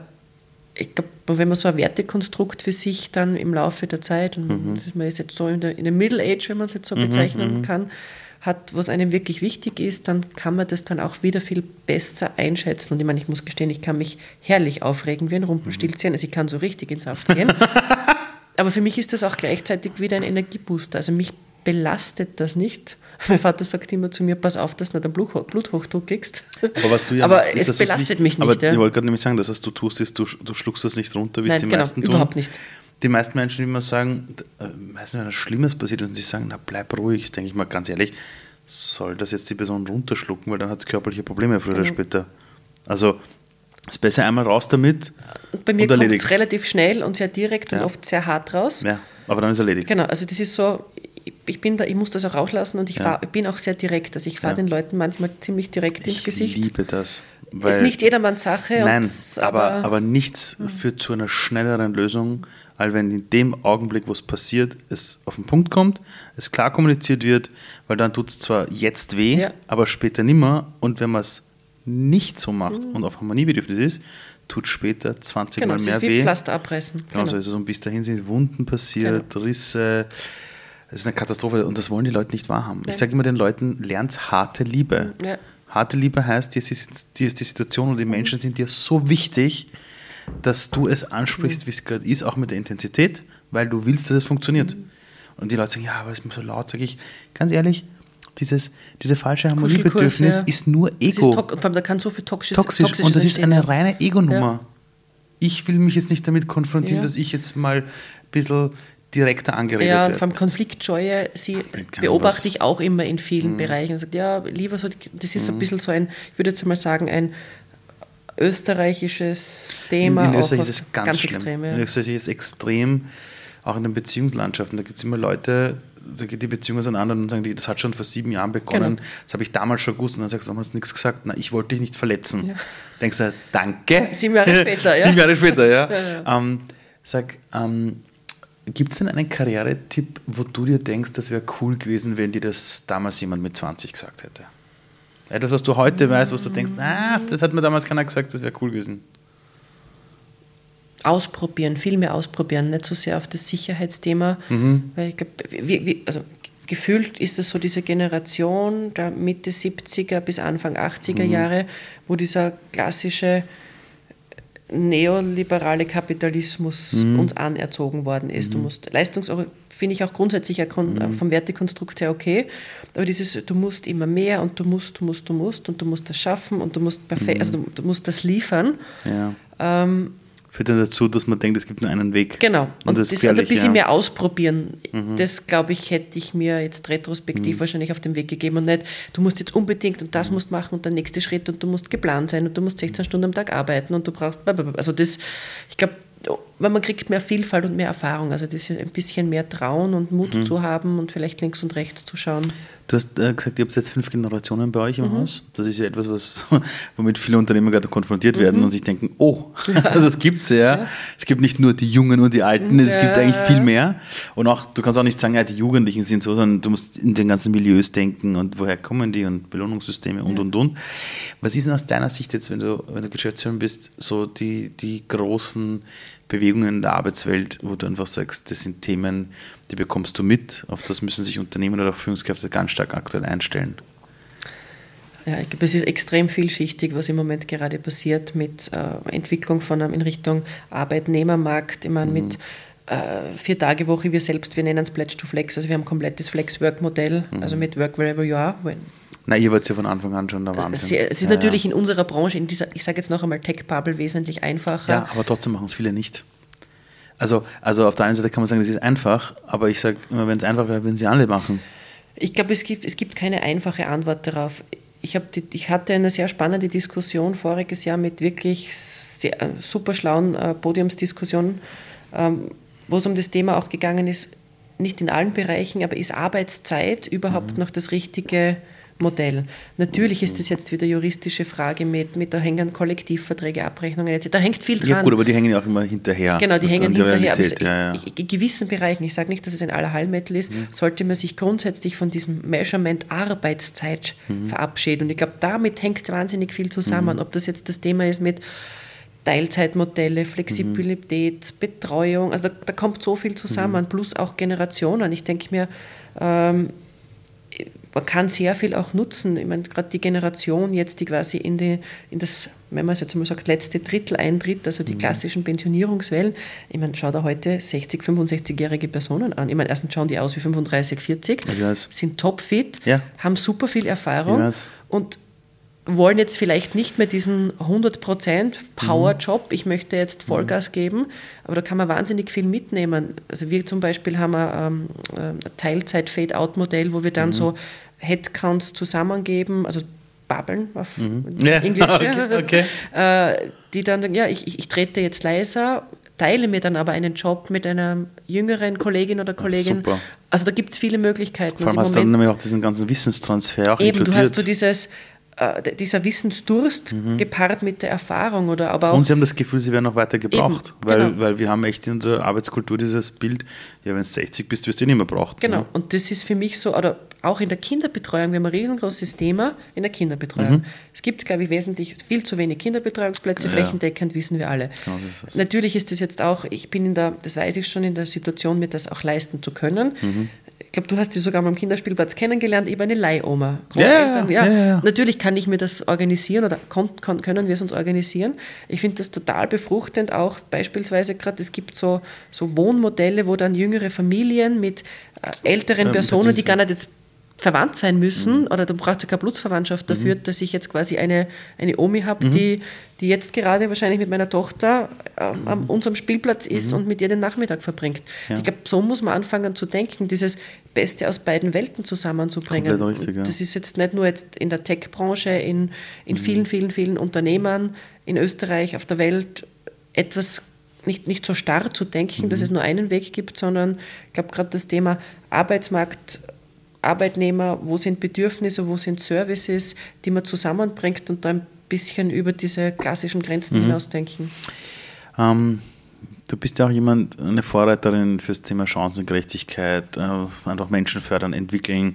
ich glaube, wenn man so ein Wertekonstrukt für sich dann im Laufe der Zeit, und Mhm. man ist jetzt so in der, in der Middle Age, wenn man es jetzt so bezeichnen mhm. kann, hat, was einem wirklich wichtig ist, dann kann man das dann auch wieder viel besser einschätzen. Und ich meine, ich muss gestehen, ich kann mich herrlich aufregen wie ein Rumpelstilzchen. Also ich kann so richtig ins Saft gehen. (laughs) Aber für mich ist das auch gleichzeitig wieder ein Energiebooster. Also mich belastet das nicht. (laughs) Mein Vater sagt immer zu mir, pass auf, dass du nicht einen Blut- Bluthochdruck kriegst. Aber was du ja Aber machst, ist, es dass belastet mich Aber nicht, ja. ich wollte gerade nämlich sagen, das, was du tust, ist, du, du schluckst das nicht runter, wie es Nein, die genau, meisten tun. überhaupt nicht. Die meisten Menschen, immer sagen, äh, meistens wenn etwas Schlimmes passiert und sie sagen, na bleib ruhig, denke ich mal ganz ehrlich, soll das jetzt die Person runterschlucken, weil dann hat es körperliche Probleme früher oder Genau. später. Also es ist besser einmal raus damit Und bei mir und kommt es relativ schnell und sehr direkt und Ja. oft sehr hart raus. Ja, aber dann ist erledigt. Genau, also das ist so, ich- ich bin da, ich muss das auch rauslassen und ich, Ja. fahr, ich bin auch sehr direkt. Also ich fahre Ja. den Leuten manchmal ziemlich direkt ins Ich Gesicht. liebe das. ist nicht jedermanns Sache. Nein, und, aber, aber nichts führt zu einer schnelleren Lösung, als wenn in dem Augenblick, wo es passiert, es auf den Punkt kommt, es klar kommuniziert wird, weil dann tut es zwar jetzt weh, Ja. aber später nimmer. Und wenn man es nicht so macht Mhm. und auf Harmoniebedürfnis ist, tut später 20 genau, Mal mehr ist wie weh. Pflaster abreißen. Genau so ist es. Und bis dahin sind Wunden passiert, Risse. Es ist eine Katastrophe und das wollen die Leute nicht wahrhaben. Ich Nein. sage immer den Leuten, lernt harte Liebe. Ja. Harte Liebe heißt, dir ist, dir ist die Situation und die Menschen sind dir so wichtig, dass du es ansprichst, wie es gerade ist, auch mit der Intensität, weil du willst, dass es funktioniert. Und die Leute sagen, ja, aber es ist mir so laut, sage ich, ganz ehrlich, dieses, diese falsche Harmoniebedürfnis ja. ist nur ist Ego to- und vor allem, da kann so viel toxisch, toxisch und das ist eine ja. reine Ego-Nummer. Ja. Ich will mich jetzt nicht damit konfrontieren, Ja. dass ich jetzt mal ein bisschen direkter angeredet Ja, und werde. vor allem Konfliktscheue, sie beobachte. Mhm. ich auch immer in vielen Bereichen. Und sagt, ja, lieber so, das ist so ein bisschen so ein, ich würde jetzt mal sagen, ein österreichisches Thema. in, in Österreich ist es ganz, schlimm. extrem. Ja. In Österreich ist es extrem, auch in den Beziehungslandschaften. Da gibt es immer Leute, da geht die Beziehung auseinander und sagen, die, das hat schon vor sieben Jahren begonnen, Genau. das habe ich damals schon gewusst. Und dann sagst du, warum hast du nichts gesagt? Na, ich wollte dich nicht verletzen. Denkst du, danke. (laughs) Sieben Jahre später, ja. (laughs) sieben Jahre später, (laughs) ja. Ja, Ähm, sag, ähm, gibt es denn einen Karrieretipp, wo du dir denkst, das wäre cool gewesen, wenn dir das damals jemand mit 20 gesagt hätte? Etwas, was du heute weißt, was du denkst, ah, das hat mir damals keiner gesagt, das wäre cool gewesen. Ausprobieren, viel mehr ausprobieren, nicht so sehr auf das Sicherheitsthema. Mhm. Weil ich glaub, wie, wie, also gefühlt ist es so diese Generation der Mitte 70er bis Anfang 80er Mhm. Jahre, wo dieser klassische neoliberale Kapitalismus Mhm. uns anerzogen worden ist. Du musst Leistungs finde ich auch grundsätzlich Mhm. vom Wertekonstrukt her okay, aber dieses du musst immer mehr und du musst, du musst, du musst und du musst das schaffen und du musst perfekt, also du, du musst das liefern. Ja. Ähm, Führt dann dazu, dass man denkt, es gibt nur einen Weg. Genau. Und, das das, ist und ein bisschen ja. Mhm. mehr ausprobieren. Das, glaube ich, hätte ich mir jetzt retrospektiv wahrscheinlich auf den Weg gegeben und nicht, du musst jetzt unbedingt und Mhm. das musst machen und der nächste Schritt und du musst geplant sein und du musst 16 Stunden am Tag arbeiten und du brauchst. Also das, ich glaube, weil man kriegt mehr Vielfalt und mehr Erfahrung. Also das ist ein bisschen mehr Trauen und Mut Mhm. zu haben und vielleicht links und rechts zu schauen. Du hast äh, gesagt, ihr habt jetzt fünf Generationen bei euch Mhm. im Haus. Das ist ja etwas, was, (laughs) womit viele Unternehmer gerade konfrontiert Mhm. werden und sich denken, oh, (laughs) das gibt's ja. Es gibt nicht nur die Jungen und die Alten, es gibt Ja. eigentlich viel mehr. Und auch, du kannst auch nicht sagen, ja, die Jugendlichen sind so, sondern du musst in den ganzen Milieus denken und woher kommen die und Belohnungssysteme und, und, und. Was ist denn aus deiner Sicht jetzt, wenn du, wenn du Geschäftsführer bist, so die, die großen Bewegungen in der Arbeitswelt, wo du einfach sagst, das sind Themen, die bekommst du mit, auf das müssen sich Unternehmen oder auch Führungskräfte ganz stark aktuell einstellen. Ja, ich glaube, es ist extrem vielschichtig, was im Moment gerade passiert mit äh, Entwicklung von einem in Richtung Arbeitnehmermarkt. Ich meine, mhm. mit äh, vier Tage Woche, wir selbst, wir nennen es Pledge to Flex, also wir haben ein komplettes Flex-Work-Modell, mhm. also mit Work Wherever You Are. Na, ihr wart ja von Anfang an schon der Wahnsinn. Es, es ist ja, natürlich ja. in unserer Branche, in dieser, ich sage jetzt noch einmal Tech-Bubble, wesentlich einfacher. Ja, aber trotzdem machen es viele nicht. Also, also auf der einen Seite kann man sagen, das ist einfach, aber ich sage immer, wenn es einfach wäre, würden sie alle machen. Ich glaube, es gibt, es gibt keine einfache Antwort darauf. Ich, die, ich hatte eine sehr spannende Diskussion voriges Jahr mit wirklich sehr, äh, super schlauen äh, Podiumsdiskussionen, ähm, wo es um das Thema auch gegangen ist, nicht in allen Bereichen, aber ist Arbeitszeit überhaupt mhm. noch das richtige Modell. Natürlich ist das jetzt wieder juristische Frage mit, mit da hängen Kollektivverträge, Abrechnungen etc. Da hängt viel dran. Ja gut, aber die hängen ja auch immer hinterher. Genau, die hängen hinterher. Aber ja, ja. in gewissen Bereichen, ich sage nicht, dass es ein Allerheilmittel ist, mhm. sollte man sich grundsätzlich von diesem Measurement Arbeitszeit mhm. verabschieden. Und ich glaube, damit hängt wahnsinnig viel zusammen. Mhm. Ob das jetzt das Thema ist mit Teilzeitmodelle, Flexibilität, mhm. Betreuung, also da, da, kommt so viel zusammen, mhm. plus auch Generationen. Ich denke mir, ähm, man kann sehr viel auch nutzen. Ich meine, gerade die Generation jetzt, die quasi in, die, in das, wenn man es jetzt mal sagt, letzte Drittel eintritt, also die mhm. klassischen Pensionierungswellen. Ich meine, schau da heute 60, 65-jährige Personen an. Ich meine, erstens schauen die aus wie 35, 40, sind topfit, ja. haben super viel Erfahrung und wollen jetzt vielleicht nicht mehr diesen 100% Power-Job, ich möchte jetzt Vollgas mhm. geben, aber da kann man wahnsinnig viel mitnehmen. Also wir zum Beispiel haben ein, ähm, ein Teilzeit-Fade-Out-Modell, wo wir dann mhm. so Headcounts zusammengeben, also babbeln auf mhm. Englisch, (laughs) okay, okay. Äh, die dann, ja, ich, ich trete jetzt leiser, teile mir dann aber einen Job mit einer jüngeren Kollegin oder Kollegin. Super. Also da gibt es viele Möglichkeiten. Vor allem hast du dann nämlich auch diesen ganzen Wissenstransfer auch Eben, inkludiert. du hast so dieses, äh, dieser Wissensdurst mhm. gepaart mit der Erfahrung. Oder, aber auch Und sie haben das Gefühl, sie werden noch weiter gebraucht, eben, weil, genau. weil wir haben echt in unserer Arbeitskultur dieses Bild, ja, wenn du 60 bist, wirst du nicht mehr braucht. Genau, ne? und das ist für mich so, oder auch in der Kinderbetreuung, wir haben ein riesengroßes Thema in der Kinderbetreuung. Mhm. Es gibt, glaube ich, wesentlich viel zu wenig Kinderbetreuungsplätze, ja. flächendeckend, wissen wir alle. Genau, ist Natürlich ist das jetzt auch, ich bin in der, das weiß ich schon, in der Situation, mir das auch leisten zu können. Mhm ich glaube, du hast sie sogar am Kinderspielplatz kennengelernt, eben eine Leihoma. Großeltern, ja, ja, ja, Natürlich kann ich mir das organisieren oder können wir es uns organisieren. Ich finde das total befruchtend, auch beispielsweise gerade, es gibt so, so Wohnmodelle, wo dann jüngere Familien mit äh, älteren Personen, die gar nicht jetzt verwandt sein müssen, mhm. oder du brauchst ja keine Blutsverwandtschaft dafür, mhm. dass ich jetzt quasi eine, eine Omi habe, mhm. die, die jetzt gerade wahrscheinlich mit meiner Tochter äh, an unserem Spielplatz ist mhm. und mit ihr den Nachmittag verbringt. Ja. Ich glaube, so muss man anfangen zu denken, dieses Beste aus beiden Welten zusammenzubringen. Richtig, ja. Das ist jetzt nicht nur jetzt in der Tech-Branche, in, in mhm. vielen, vielen, vielen Unternehmen in Österreich, auf der Welt etwas nicht, nicht so starr zu denken, dass mhm. es nur einen Weg gibt, sondern ich glaube gerade das Thema Arbeitsmarkt Arbeitnehmer, wo sind Bedürfnisse, wo sind Services, die man zusammenbringt und da ein bisschen über diese klassischen Grenzen mhm. hinausdenken. Ähm, du bist ja auch jemand, eine Vorreiterin für das Thema Chancengerechtigkeit, äh, einfach Menschen fördern, entwickeln.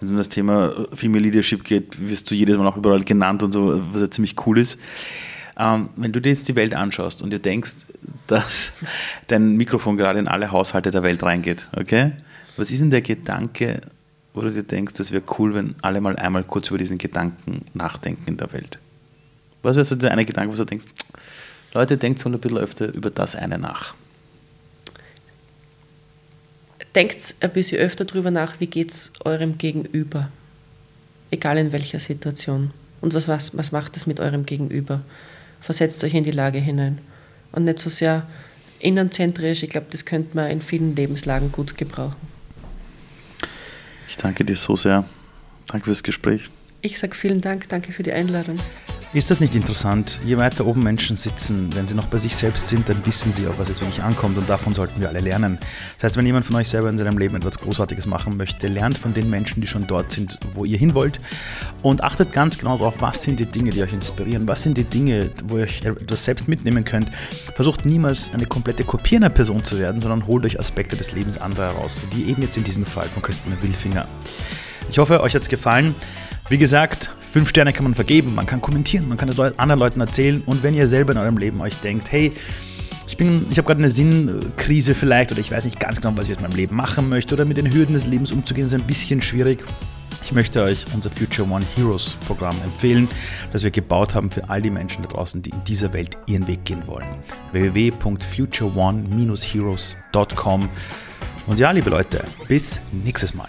Wenn es um das Thema Female Leadership geht, wirst du jedes Mal auch überall genannt und so, was ja ziemlich cool ist. Ähm, wenn du dir jetzt die Welt anschaust und dir denkst, dass (laughs) dein Mikrofon gerade in alle Haushalte der Welt reingeht, okay? Was ist denn der Gedanke, wo du dir denkst, das wäre cool, wenn alle mal einmal kurz über diesen Gedanken nachdenken in der Welt? Was wäre so der eine Gedanke, wo du denkst, Leute, denkt so ein bisschen öfter über das eine nach? Denkt ein bisschen öfter darüber nach, wie geht es eurem Gegenüber? Egal in welcher Situation. Und was, was, was macht das mit eurem Gegenüber? Versetzt euch in die Lage hinein. Und nicht so sehr innenzentrisch. Ich glaube, das könnte man in vielen Lebenslagen gut gebrauchen. Ich danke dir so sehr. Danke fürs Gespräch. Ich sage vielen Dank, danke für die Einladung. Ist das nicht interessant? Je weiter oben Menschen sitzen, wenn sie noch bei sich selbst sind, dann wissen sie auch, was jetzt wirklich ankommt und davon sollten wir alle lernen. Das heißt, wenn jemand von euch selber in seinem Leben etwas Großartiges machen möchte, lernt von den Menschen, die schon dort sind, wo ihr hin wollt und achtet ganz genau darauf, was sind die Dinge, die euch inspirieren, was sind die Dinge, wo ihr euch etwas selbst mitnehmen könnt. Versucht niemals eine komplette Kopie einer Person zu werden, sondern holt euch Aspekte des Lebens anderer heraus, wie eben jetzt in diesem Fall von Christine Wilfinger. Ich hoffe, euch hat es gefallen. Wie gesagt, fünf Sterne kann man vergeben, man kann kommentieren, man kann es anderen Leuten erzählen und wenn ihr selber in eurem Leben euch denkt, hey, ich, ich habe gerade eine Sinnkrise vielleicht oder ich weiß nicht ganz genau, was ich mit meinem Leben machen möchte oder mit den Hürden des Lebens umzugehen, ist ein bisschen schwierig. Ich möchte euch unser Future One Heroes Programm empfehlen, das wir gebaut haben für all die Menschen da draußen, die in dieser Welt ihren Weg gehen wollen. www.futureone-heroes.com Und ja, liebe Leute, bis nächstes Mal.